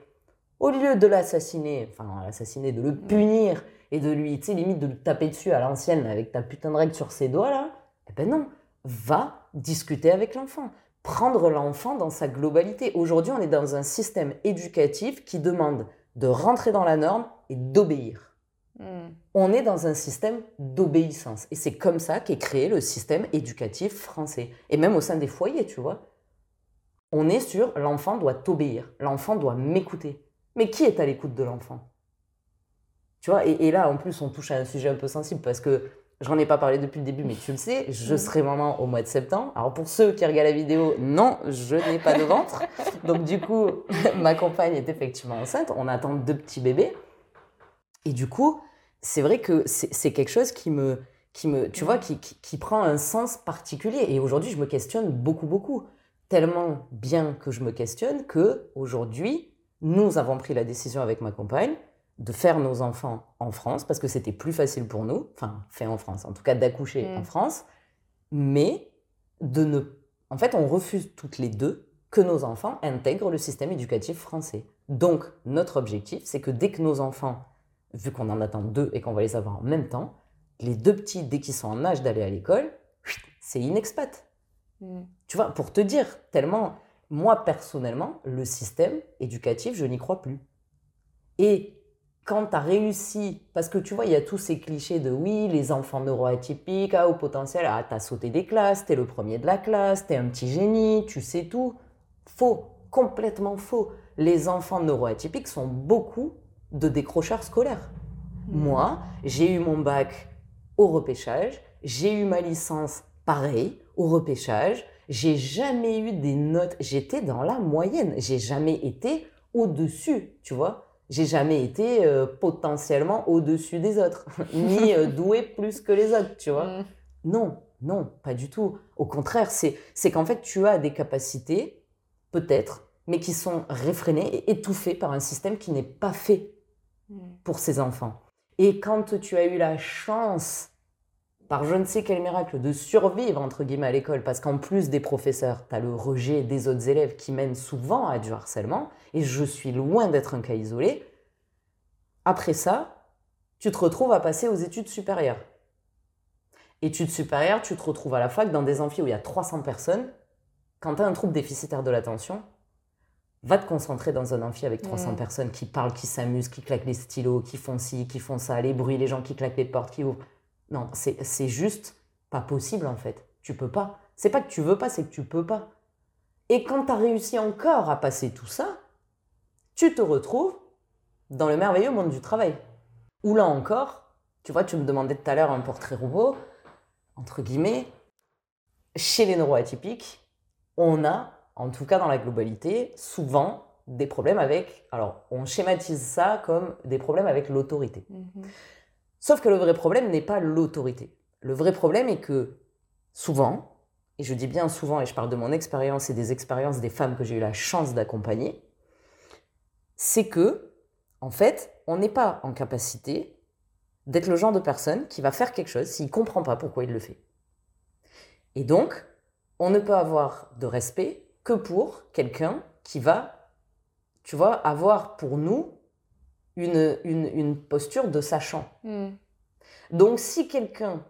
[SPEAKER 2] au lieu de l'assassiner, enfin l'assassiner, de le punir et de lui, tu sais, limite de le taper dessus à l'ancienne avec ta putain de règle sur ses doigts là, eh ben non, va discuter avec l'enfant prendre l'enfant dans sa globalité. Aujourd'hui, on est dans un système éducatif qui demande de rentrer dans la norme et d'obéir. Hmm. On est dans un système d'obéissance. Et c'est comme ça qu'est créé le système éducatif français. Et même au sein des foyers, tu vois. On est sur l'enfant doit t'obéir, l'enfant doit m'écouter. Mais qui est à l'écoute de l'enfant? Tu vois, et, et, là, en plus, on touche à un sujet un peu sensible parce que J'en ai pas parlé depuis le début, mais tu le sais, je serai maman au mois de septembre. Alors pour ceux qui regardent la vidéo, non, je n'ai pas de ventre. Donc du coup, ma compagne est effectivement enceinte. On attend deux petits bébés. Et du coup, c'est vrai que c'est quelque chose qui me, qui me, tu vois, qui, qui, prend un sens particulier. Et aujourd'hui, je me questionne beaucoup, beaucoup. Tellement bien que je me questionne que aujourd'hui, nous avons pris la décision avec ma compagne de faire nos enfants en France, parce que c'était plus facile pour nous, enfin, fait en France, en tout cas d'accoucher en mm. France, mais de ne... En fait, on refuse toutes les deux que nos enfants intègrent le système éducatif français. Donc, notre objectif, c'est que dès que nos enfants, vu qu'on en attend deux et qu'on va les avoir en même temps, les deux petits, dès qu'ils sont en âge d'aller à l'école, c'est inexpat. Mm. Tu vois, pour te dire, tellement, moi personnellement, le système éducatif, je n'y crois plus. Et quand tu as réussi, parce que tu vois, il y a tous ces clichés de oui, les enfants neuroatypiques, ah, au potentiel, ah, as sauté des classes, tu es le premier de la classe, tu es un petit génie, tu sais tout. Faux, complètement faux. Les enfants neuroatypiques sont beaucoup de décrocheurs scolaires. Mmh. Moi, j'ai eu mon bac au repêchage, j'ai eu ma licence pareil, au repêchage, j'ai jamais eu des notes, j'étais dans la moyenne, j'ai jamais été au-dessus, tu vois j'ai jamais été euh, potentiellement au-dessus des autres, ni euh, doué plus que les autres, tu vois. Mm. Non, non, pas du tout. Au contraire, c'est, qu'en fait, tu as des capacités, peut-être, mais qui sont réfrénées et étouffées par un système qui n'est pas fait mm. pour ces enfants. Et quand tu as eu la chance, par je ne sais quel miracle, de survivre, entre guillemets, à l'école, parce qu'en plus des professeurs, tu as le rejet des autres élèves qui mènent souvent à du harcèlement, et je suis loin d'être un cas isolé, après ça, tu te retrouves à passer aux études supérieures. Études supérieures, tu te retrouves à la fac dans des amphis où il y a 300 personnes. Quand tu as un trouble déficitaire de l'attention, va te concentrer dans un amphi avec 300 personnes qui parlent, qui s'amusent, qui claquent les stylos, qui font ci, qui font ça, les bruits, les gens qui claquent les portes, qui ouvrent. Non, c'est juste Pas possible en fait. Tu peux pas. C'est pas que tu veux pas, c'est que tu peux pas. Et quand tu as réussi encore à passer tout ça, tu te retrouves dans le merveilleux monde du travail. Où là encore, tu vois, tu me demandais tout à l'heure un portrait robot, entre guillemets, chez les neuroatypiques, on a, en tout cas dans la globalité, souvent des problèmes avec, alors on schématise ça comme des problèmes avec l'autorité.
[SPEAKER 1] Mhm.
[SPEAKER 2] Sauf que le vrai problème n'est pas l'autorité. Le vrai problème est que souvent, et je dis bien souvent, et je parle de mon expérience et des expériences des femmes que j'ai eu la chance d'accompagner, c'est que, en fait, on n'est pas en capacité d'être le genre de personne qui va faire quelque chose s'il ne comprend pas pourquoi il le fait. Et donc, on ne peut avoir de respect que pour quelqu'un qui va, tu vois, avoir pour nous une, une, une posture de sachant.
[SPEAKER 1] Mhm.
[SPEAKER 2] Donc, si quelqu'un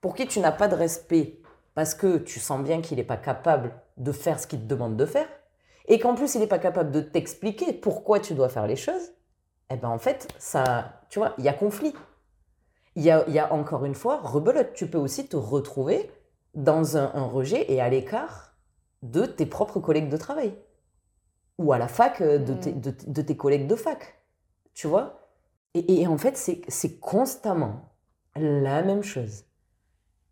[SPEAKER 2] pour qui tu n'as pas de respect parce que tu sens bien qu'il n'est pas capable de faire ce qu'il te demande de faire, et qu'en plus il n'est pas capable de t'expliquer pourquoi tu dois faire les choses, eh ben en fait, ça, tu vois, il y a conflit. Il y a, y a encore une fois, rebelote, tu peux aussi te retrouver dans un, un rejet et à l'écart de tes propres collègues de travail. Ou à la fac, euh, de,
[SPEAKER 1] Mm.
[SPEAKER 2] tes, de, de tes collègues de fac. Tu vois? Et, et en fait, c'est constamment la même chose.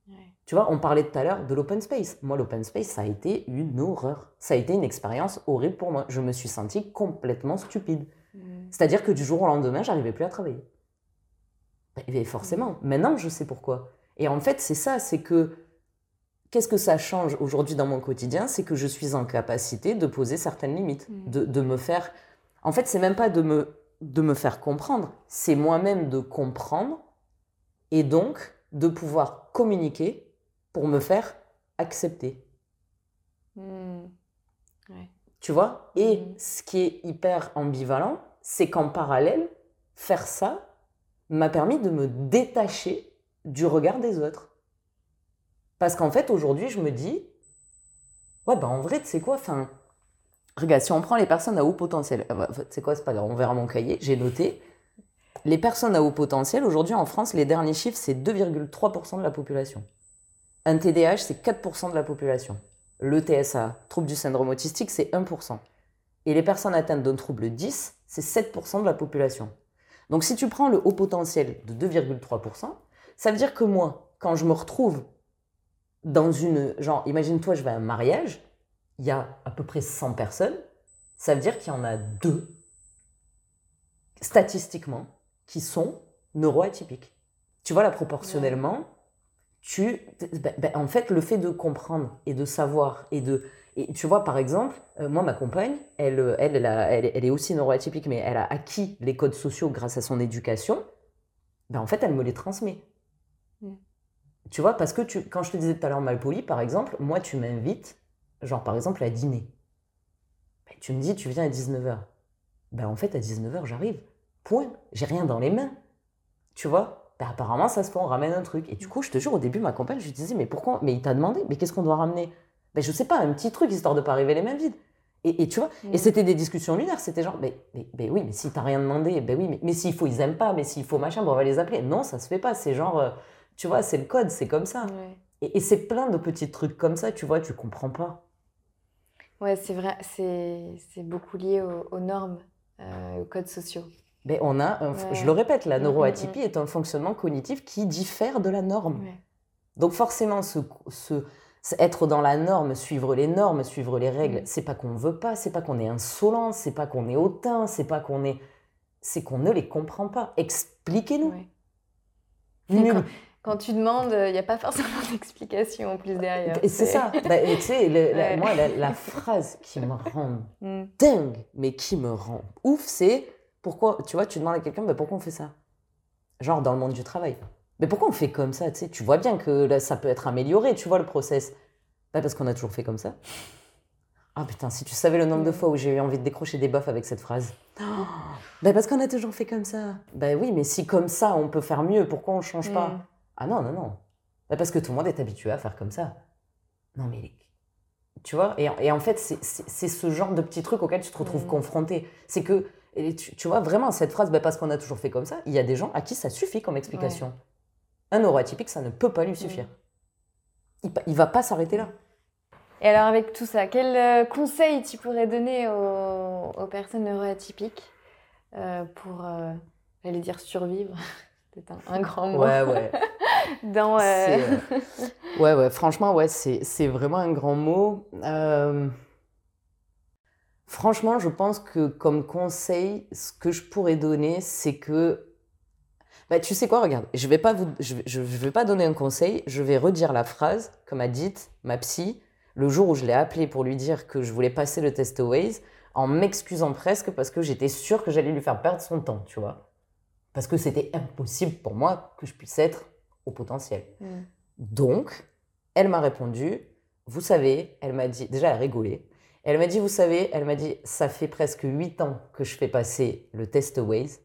[SPEAKER 1] Ouais.
[SPEAKER 2] Tu vois, on parlait tout à l'heure de l'open space. Moi, l'open space, ça a été une horreur. Ça a été une expérience horrible pour moi. Je me suis sentie complètement stupide.
[SPEAKER 1] Mhm.
[SPEAKER 2] C'est-à-dire que du jour au lendemain, j'arrivais plus à travailler. Et forcément, maintenant, je sais pourquoi. Et en fait, c'est ça, c'est que qu'est-ce que ça change aujourd'hui dans mon quotidien? C'est que je suis en capacité de poser certaines limites,
[SPEAKER 1] Mm.
[SPEAKER 2] de, de me faire... En fait, c'est même pas de me, de me faire comprendre, c'est moi-même de comprendre et donc de pouvoir communiquer pour me faire accepter.
[SPEAKER 1] Ouais.
[SPEAKER 2] Tu vois? Et
[SPEAKER 1] Mhm.
[SPEAKER 2] ce qui est hyper ambivalent, c'est qu'en parallèle, faire ça m'a permis de me détacher du regard des autres. Parce qu'en fait, aujourd'hui, je me dis, ouais, bah en vrai, tu sais quoi, enfin, regarde, si on prend les personnes à haut potentiel, euh, sais quoi, c'est pas grave, on verra mon cahier, j'ai noté, les personnes à haut potentiel, aujourd'hui en France, les derniers chiffres, c'est 2,3% de la population. Un TDAH, c'est 4% de la population. Le TSA, trouble du syndrome autistique, c'est 1%. Et les personnes atteintes d'un trouble 10, c'est 7% de la population. Donc si tu prends le haut potentiel de 2,3%, ça veut dire que moi, quand je me retrouve dans une... Genre, imagine-toi, je vais à un mariage, il y a à peu près 100 personnes, ça veut dire qu'il y en a deux, statistiquement, qui sont neuroatypiques. Tu vois, là, proportionnellement, tu, ben, ben, en fait, le fait de comprendre et de savoir et de, et tu vois, par exemple, euh, moi, ma compagne, elle, euh, elle, elle, a- elle, elle est aussi neuroatypique, mais elle a acquis les codes sociaux grâce à son éducation. Ben, en fait, elle me les transmet.
[SPEAKER 1] Mm.
[SPEAKER 2] Tu vois, parce que tu, quand je te disais tout à l'heure malpoli, par exemple, moi, tu m'invites, genre, par exemple, à dîner. Ben, tu me dis, tu viens à 19h. Ben, en fait, à 19h, j'arrive. Point. J'ai rien dans les mains. Tu vois? Ben, apparemment, ça se fait, on ramène un truc. Et du coup, je te jure, au début, ma compagne, je lui disais, mais pourquoi? Mais il t'a demandé, mais qu'est-ce qu'on doit ramener? Ben, je sais pas, un petit truc, histoire de pas arriver les mains vides. Et, et tu vois,
[SPEAKER 1] Mm.
[SPEAKER 2] et c'était des discussions lunaires, c'était genre, mais, mais, mais oui, mais si t'as rien demandé, ben oui, mais, mais s'il faut, ils aiment pas, mais s'il faut machin, bon, on va les appeler. Non, ça se fait pas, c'est genre, euh, tu vois, c'est le code, c'est comme ça.
[SPEAKER 1] Ouais.
[SPEAKER 2] Et, et c'est plein de petits trucs comme ça, tu vois, tu comprends pas.
[SPEAKER 1] Ouais, c'est vrai, c'est c'est beaucoup lié aux, aux normes, euh, aux codes sociaux.
[SPEAKER 2] Mais on a, un-
[SPEAKER 1] Ouais.
[SPEAKER 2] je le répète, la neuroatypie est un fonctionnement cognitif qui diffère de la norme.
[SPEAKER 1] Ouais.
[SPEAKER 2] Donc forcément, ce, ce- ce- être dans la norme, suivre les normes, suivre les règles,
[SPEAKER 1] Mm.
[SPEAKER 2] c'est pas qu'on veut pas, c'est pas qu'on est insolent, c'est pas qu'on est hautain, c'est pas qu'on est, c'est qu'on ne les comprend pas. Expliquez-nous.
[SPEAKER 1] Ouais. Quand, tu demandes, il n'y a pas forcément d'explication en plus derrière.
[SPEAKER 2] Et c'est ça. Bah, tu sais,
[SPEAKER 1] Ouais.
[SPEAKER 2] moi, la, la phrase qui me rend
[SPEAKER 1] Mm.
[SPEAKER 2] dingue, mais qui me rend ouf, c'est pourquoi, tu vois, tu demandes à quelqu'un, bah, pourquoi on fait ça? Genre dans le monde du travail. Mais pourquoi on fait comme ça, tu sais? Tu vois bien que là, ça peut être amélioré, tu vois, le process. Bah, parce qu'on a toujours fait comme ça. Ah putain, si tu savais le nombre de
[SPEAKER 1] Mm.
[SPEAKER 2] fois où j'ai eu envie de décrocher des baffes avec cette phrase. Bah parce qu'on a toujours fait comme ça. Bah oui, mais si comme ça on peut faire mieux, pourquoi on change pas?
[SPEAKER 1] Mm.
[SPEAKER 2] Ah non, non, non. Bah parce que tout le monde est habitué à faire comme ça. Non mais... Tu vois et, et en fait, c'est- ce genre de petit truc auquel tu te retrouves
[SPEAKER 1] Mm.
[SPEAKER 2] confronté. C'est que, et tu, tu vois, vraiment, cette phrase, bah parce qu'on a toujours fait comme ça, il y a des gens à qui ça suffit comme explication. Un neuroatypique, ça ne peut pas lui suffire. il, va pas s'arrêter là.
[SPEAKER 1] Et alors avec tout ça, quel euh, conseil tu pourrais donner aux, personnes neuroatypiques euh, pour, euh, j'allais dire survivre, c'est un, un, grand mot.
[SPEAKER 2] Ouais, ouais.
[SPEAKER 1] Dans,
[SPEAKER 2] ouais, ouais, franchement, ouais, c'est vraiment un grand mot. Franchement, je pense que comme conseil, ce que je pourrais donner, c'est que bah, tu sais quoi, regarde, je vais pas vous, je, vais pas donner un conseil, je vais redire la phrase que m'a dite ma psy le jour où je l'ai appelée pour lui dire que je voulais passer le test Waze, en m'excusant presque parce que j'étais sûre que j'allais lui faire perdre son temps, tu vois. Parce que c'était impossible pour moi que je puisse être au potentiel. Mm. Donc, elle m'a répondu, vous savez, elle m'a dit, déjà elle a rigolé, elle m'a dit, vous savez, elle m'a dit, ça fait presque 8 ans que je fais passer le test Waze.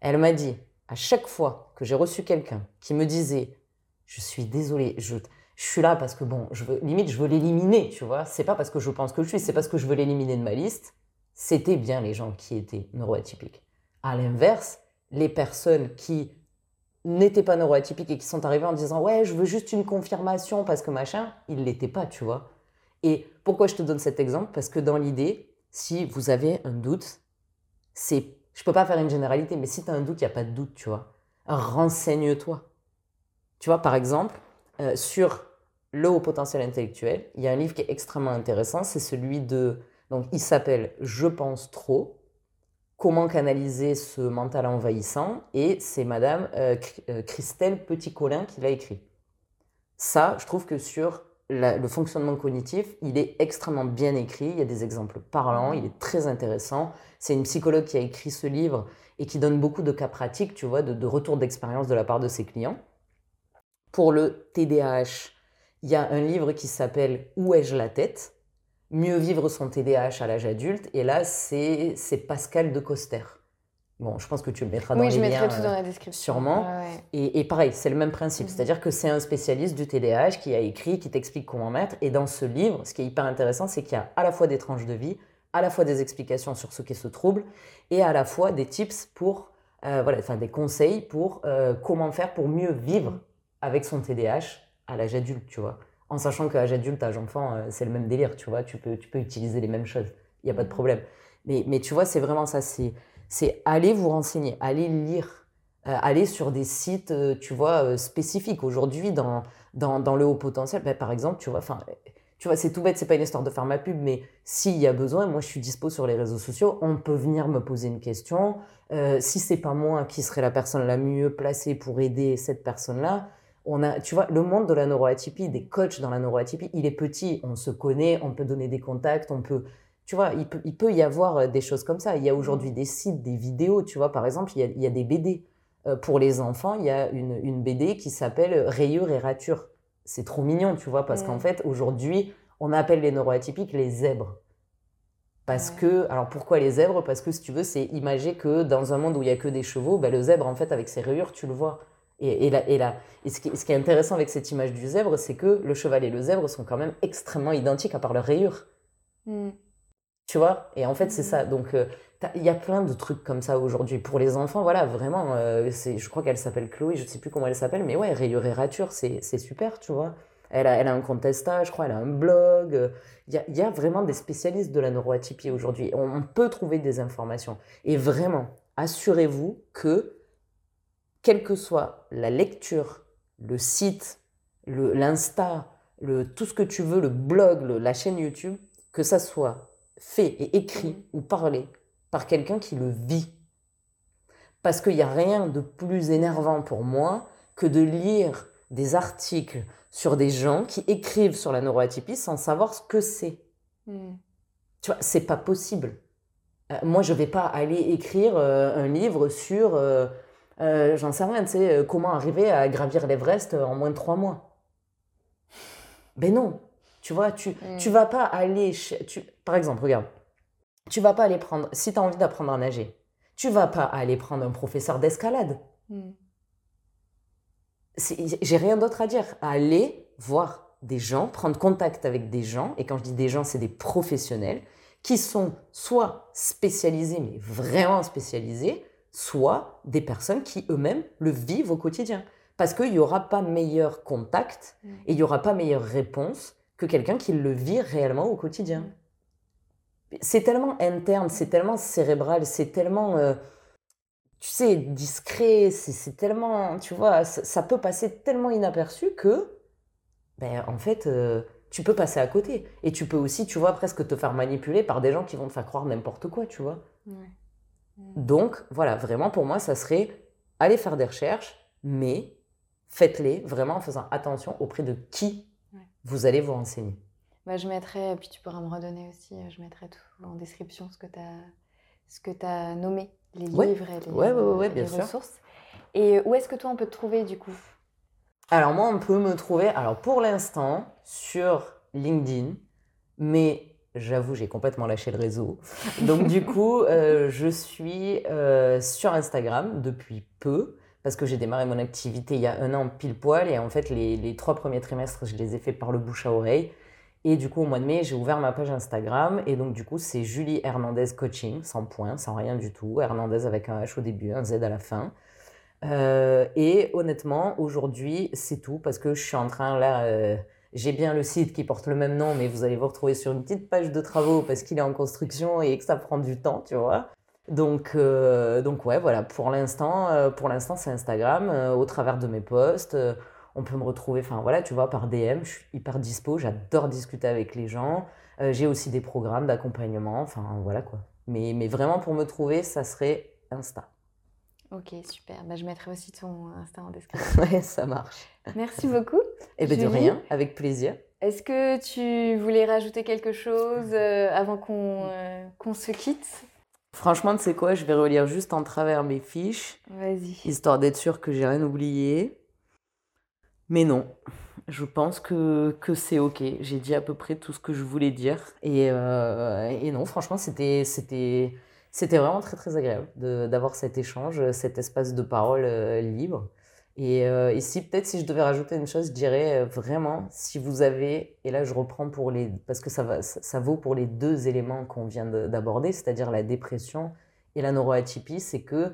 [SPEAKER 2] Elle m'a dit, à chaque fois que j'ai reçu quelqu'un qui me disait, je suis désolée, je, je suis là parce que bon, je veux, limite, je veux l'éliminer, tu vois. C'est pas parce que je pense que je suis, c'est parce que je veux l'éliminer de ma liste. C'était bien les gens qui étaient neuroatypiques. À l'inverse, les personnes qui n'étaient pas neuroatypiques et qui sont arrivées en disant ouais, je veux juste une confirmation parce que machin, ils l'étaient pas, tu vois. Et pourquoi je te donne cet exemple? Parce que dans l'idée, si vous avez un doute, c'est, je peux pas faire une généralité, mais si tu as un doute, il n'y a pas de doute, tu vois. Renseigne-toi. Tu vois, par exemple, euh, sur le haut potentiel intellectuel, il y a un livre qui est extrêmement intéressant, c'est celui de, donc il s'appelle Je pense trop, comment canaliser ce mental envahissant, et c'est Madame euh, euh, Christelle Petit-Colin qui l'a écrit. Ça, je trouve que sur le fonctionnement cognitif, il est extrêmement bien écrit, il y a des exemples parlants, il est très intéressant. C'est une psychologue qui a écrit ce livre et qui donne beaucoup de cas pratiques, tu vois, de, de retour d'expérience de la part de ses clients. Pour le TDAH, il y a un livre qui s'appelle Où ai-je la tête? Mieux vivre son TDAH à l'âge adulte. Et là, c'est Pascal de Coster. Bon, je pense que tu le mettras dans
[SPEAKER 1] oui,
[SPEAKER 2] les
[SPEAKER 1] je
[SPEAKER 2] mettrai
[SPEAKER 1] tout dans la description.
[SPEAKER 2] Sûrement. Et, pareil, c'est le même principe. Mhm. C'est-à-dire que c'est un spécialiste du TDAH qui a écrit, qui t'explique comment mettre. Et dans ce livre, ce qui est hyper intéressant, c'est qu'il y a à la fois des tranches de vie, à la fois des explications sur ce qu'est ce trouble, et à la fois des tips pour, euh, voilà, enfin des conseils pour euh, comment faire pour mieux vivre avec son TDAH à l'âge adulte, tu vois. En sachant qu'à l'âge adulte, âge enfant, euh, c'est le même délire, tu vois. Tu peux, tu peux utiliser les mêmes choses. Il n'y a pas de mhm. problème. Mais, mais tu vois, c'est vraiment ça. C'est c'est aller vous renseigner, aller lire, euh, aller sur des sites, euh, tu vois, euh, spécifiques. Aujourd'hui, dans, dans, le haut potentiel, ben, par exemple, tu vois, enfin, tu vois, c'est tout bête, c'est pas une histoire de faire ma pub, mais s'il y a besoin, moi, je suis dispo sur les réseaux sociaux. On peut venir me poser une question. si c'est pas moi qui serait la personne la mieux placée pour aider cette personne-là, on a, tu vois, le monde de la neuroatypie, des coachs dans la neuroatypie, il est petit. On se connaît, on peut donner des contacts, on peut, tu vois, il peut, il peut y avoir euh, des choses comme ça. Il y a aujourd'hui des sites, des vidéos, tu vois, par exemple, il y a, il y a des BD. Euh, pour les enfants, il y a une, une BD qui s'appelle Rayures et ratures. C'est trop mignon, tu vois, parce qu'en fait, aujourd'hui, on appelle les neuroatypiques les zèbres. Parce que, alors pourquoi les zèbres? Parce que si tu veux, c'est imaginer que dans un monde où il y a que des chevaux, bah, le zèbre, en fait, avec ses rayures, tu le vois. Et, et, là, et, là, et ce, qui, ce, qui, est intéressant avec cette image du zèbre, c'est que le cheval et le zèbre sont quand même extrêmement identiques à part leurs rayures. Mm. Tu vois? Et en fait, c'est ça. Donc, euh, il y a plein de trucs comme ça aujourd'hui. Pour les enfants, voilà, vraiment, euh, c'est, je crois qu'elle s'appelle Chloé, je ne sais plus comment elle s'appelle, mais ouais, Rayure et Rature, c'est, super, tu vois. Elle a, elle a un compte je crois, elle a un blog. Il y a, y a, vraiment des spécialistes de la neuroatypie aujourd'hui. On, peut trouver des informations. Et vraiment, assurez-vous que, quelle que soit la lecture, le site, l'Insta, le, tout ce que tu veux, le blog, la chaîne YouTube, que ça soit fait et écrit mhm. ou parlé par quelqu'un qui le vit. Parce qu'il n'y a rien de plus énervant pour moi que de lire des articles sur des gens qui écrivent sur la neuroatypie sans savoir ce que c'est. Mhm. Tu vois, c'est pas possible. Euh, moi, je vais pas aller écrire euh, un livre sur, euh, j'en sais rien, tu sais, comment arriver à gravir l'Everest en moins de trois mois. Ben non, tu vois, tu, mm. tu vas pas aller. Tu, par exemple, regarde, tu vas pas aller prendre. Si tu as envie d'apprendre à nager, tu vas pas aller prendre un professeur d'escalade. Mm. J'ai rien d'autre à dire. Aller voir des gens, prendre contact avec des gens, et quand je dis des gens, c'est des professionnels qui sont soit spécialisés, mais vraiment spécialisés, soit des personnes qui eux-mêmes le vivent au quotidien. Parce qu'il n'y aura pas meilleur contact et il n'y aura pas meilleure réponse que quelqu'un qui le vit réellement au quotidien. C'est tellement interne, c'est tellement cérébral, c'est tellement, euh, tu sais, discret, c'est tellement, tu vois, ça, peut passer tellement inaperçu que, ben, en fait, euh, tu peux passer à côté. Et tu peux aussi, tu vois, presque te faire manipuler par des gens qui vont te faire croire n'importe quoi, tu vois. Donc, voilà, vraiment, pour moi, ça serait aller faire des recherches, mais faites-les vraiment en faisant attention auprès de qui vous allez vous renseigner.
[SPEAKER 1] Bah, je mettrai, puis tu pourras me redonner aussi, je mettrai tout en description ce que tu as, ce que as nommé, les livres et les,
[SPEAKER 2] ouais, ouais, bien
[SPEAKER 1] ressources. Et où est-ce que toi on peut te trouver du coup?
[SPEAKER 2] Alors moi on peut me trouver, alors pour l'instant, sur LinkedIn, mais j'avoue j'ai complètement lâché le réseau. Donc du coup euh, je suis euh, sur Instagram depuis peu parce que j'ai démarré mon activité il y a un an pile poil et en fait les, trois premiers trimestres je les ai fait par le bouche à oreille. Et du coup, au mois de mai, j'ai ouvert ma page Instagram. Et donc, du coup, c'est Julie Hernandez Coaching, sans point, sans rien du tout. Hernandez avec un H au début, un Z à la fin. Euh, et honnêtement, aujourd'hui, c'est tout parce que je suis en train là. Euh, j'ai bien le site qui porte le même nom, mais vous allez vous retrouver sur une petite page de travaux parce qu'il est en construction et que ça prend du temps, tu vois. Donc, euh, ouais, voilà. Pour l'instant, l'instant, c'est Instagram au travers de mes posts on peut me retrouver, enfin voilà, tu vois, par DM, je suis hyper dispo, j'adore discuter avec les gens. Euh, j'ai aussi des programmes d'accompagnement, enfin voilà quoi. Mais, mais vraiment pour me trouver, ça serait Insta.
[SPEAKER 1] Ok, super. Bah, je mettrai aussi ton Insta en description.
[SPEAKER 2] ouais, ça marche.
[SPEAKER 1] Merci beaucoup.
[SPEAKER 2] Et eh bien de rien, avec plaisir.
[SPEAKER 1] Est-ce que tu voulais rajouter quelque chose euh, avant qu'on euh, qu'on se quitte?
[SPEAKER 2] Franchement, tu sais quoi, je vais relire juste en travers mes fiches.
[SPEAKER 1] Vas-y.
[SPEAKER 2] Histoire d'être sûr que j'ai rien oublié. Mais non, je pense que, que c'est ok. J'ai dit à peu près tout ce que je voulais dire. Et, euh, et non, franchement, c'était, c'était, vraiment très très agréable d'avoir cet échange, cet espace de parole euh, libre. Et euh, ici, peut-être si je devais rajouter une chose, je dirais vraiment, si vous avez, et là je reprends pour les, parce que ça, va, ça, vaut pour les deux éléments qu'on vient d'aborder, c'est-à-dire la dépression et la neuroatypie, c'est que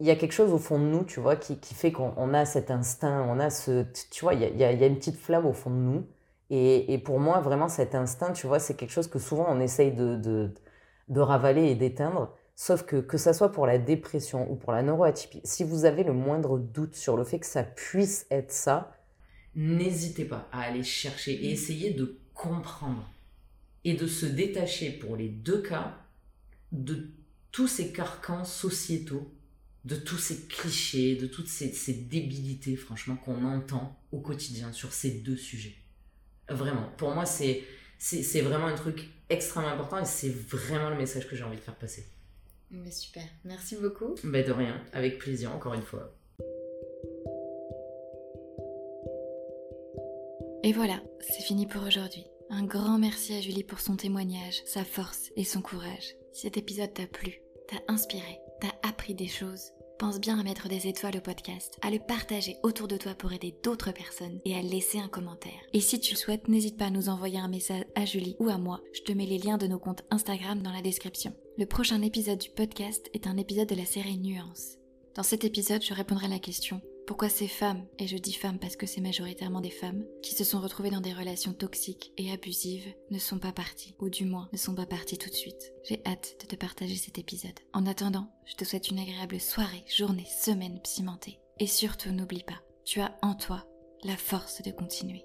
[SPEAKER 2] il y a quelque chose au fond de nous, tu vois, qui, qui fait qu'on a cet instinct, on a ce, tu vois, il y a, il y a, une petite flamme au fond de nous. Et, et, pour moi, vraiment, cet instinct, tu vois, c'est quelque chose que souvent on essaye de, de ravaler et d'éteindre. Sauf que, que ça soit pour la dépression ou pour la neuroatypie, si vous avez le moindre doute sur le fait que ça puisse être ça, n'hésitez pas à aller chercher et essayer de comprendre et de se détacher pour les deux cas de tous ces carcans sociétaux de tous ces clichés, de toutes ces, débilités, franchement, qu'on entend au quotidien sur ces deux sujets. Vraiment, pour moi, c'est, c'est, vraiment un truc extrêmement important et c'est vraiment le message que j'ai envie de faire passer.
[SPEAKER 1] Mais super, merci beaucoup.
[SPEAKER 2] Ben de rien, avec plaisir, encore une fois.
[SPEAKER 1] Et voilà, c'est fini pour aujourd'hui. Un grand merci à Julie pour son témoignage, sa force et son courage. Si cet épisode t'a plu, t'a inspiré, t'as appris des choses, pense bien à mettre des étoiles au podcast, à le partager autour de toi pour aider d'autres personnes et à laisser un commentaire. Et si tu le souhaites, n'hésite pas à nous envoyer un message à Julie ou à moi. Je te mets les liens de nos comptes Instagram dans la description. Le prochain épisode du podcast est un épisode de la série Nuance. Dans cet épisode, je répondrai à la question pourquoi ces femmes, et je dis femmes parce que c'est majoritairement des femmes, qui se sont retrouvées dans des relations toxiques et abusives, ne sont pas parties, ou du moins ne sont pas parties tout de suite J'ai hâte de te partager cet épisode. En attendant, je te souhaite une agréable soirée, journée, semaine pimentée. Et surtout n'oublie pas, tu as en toi la force de continuer.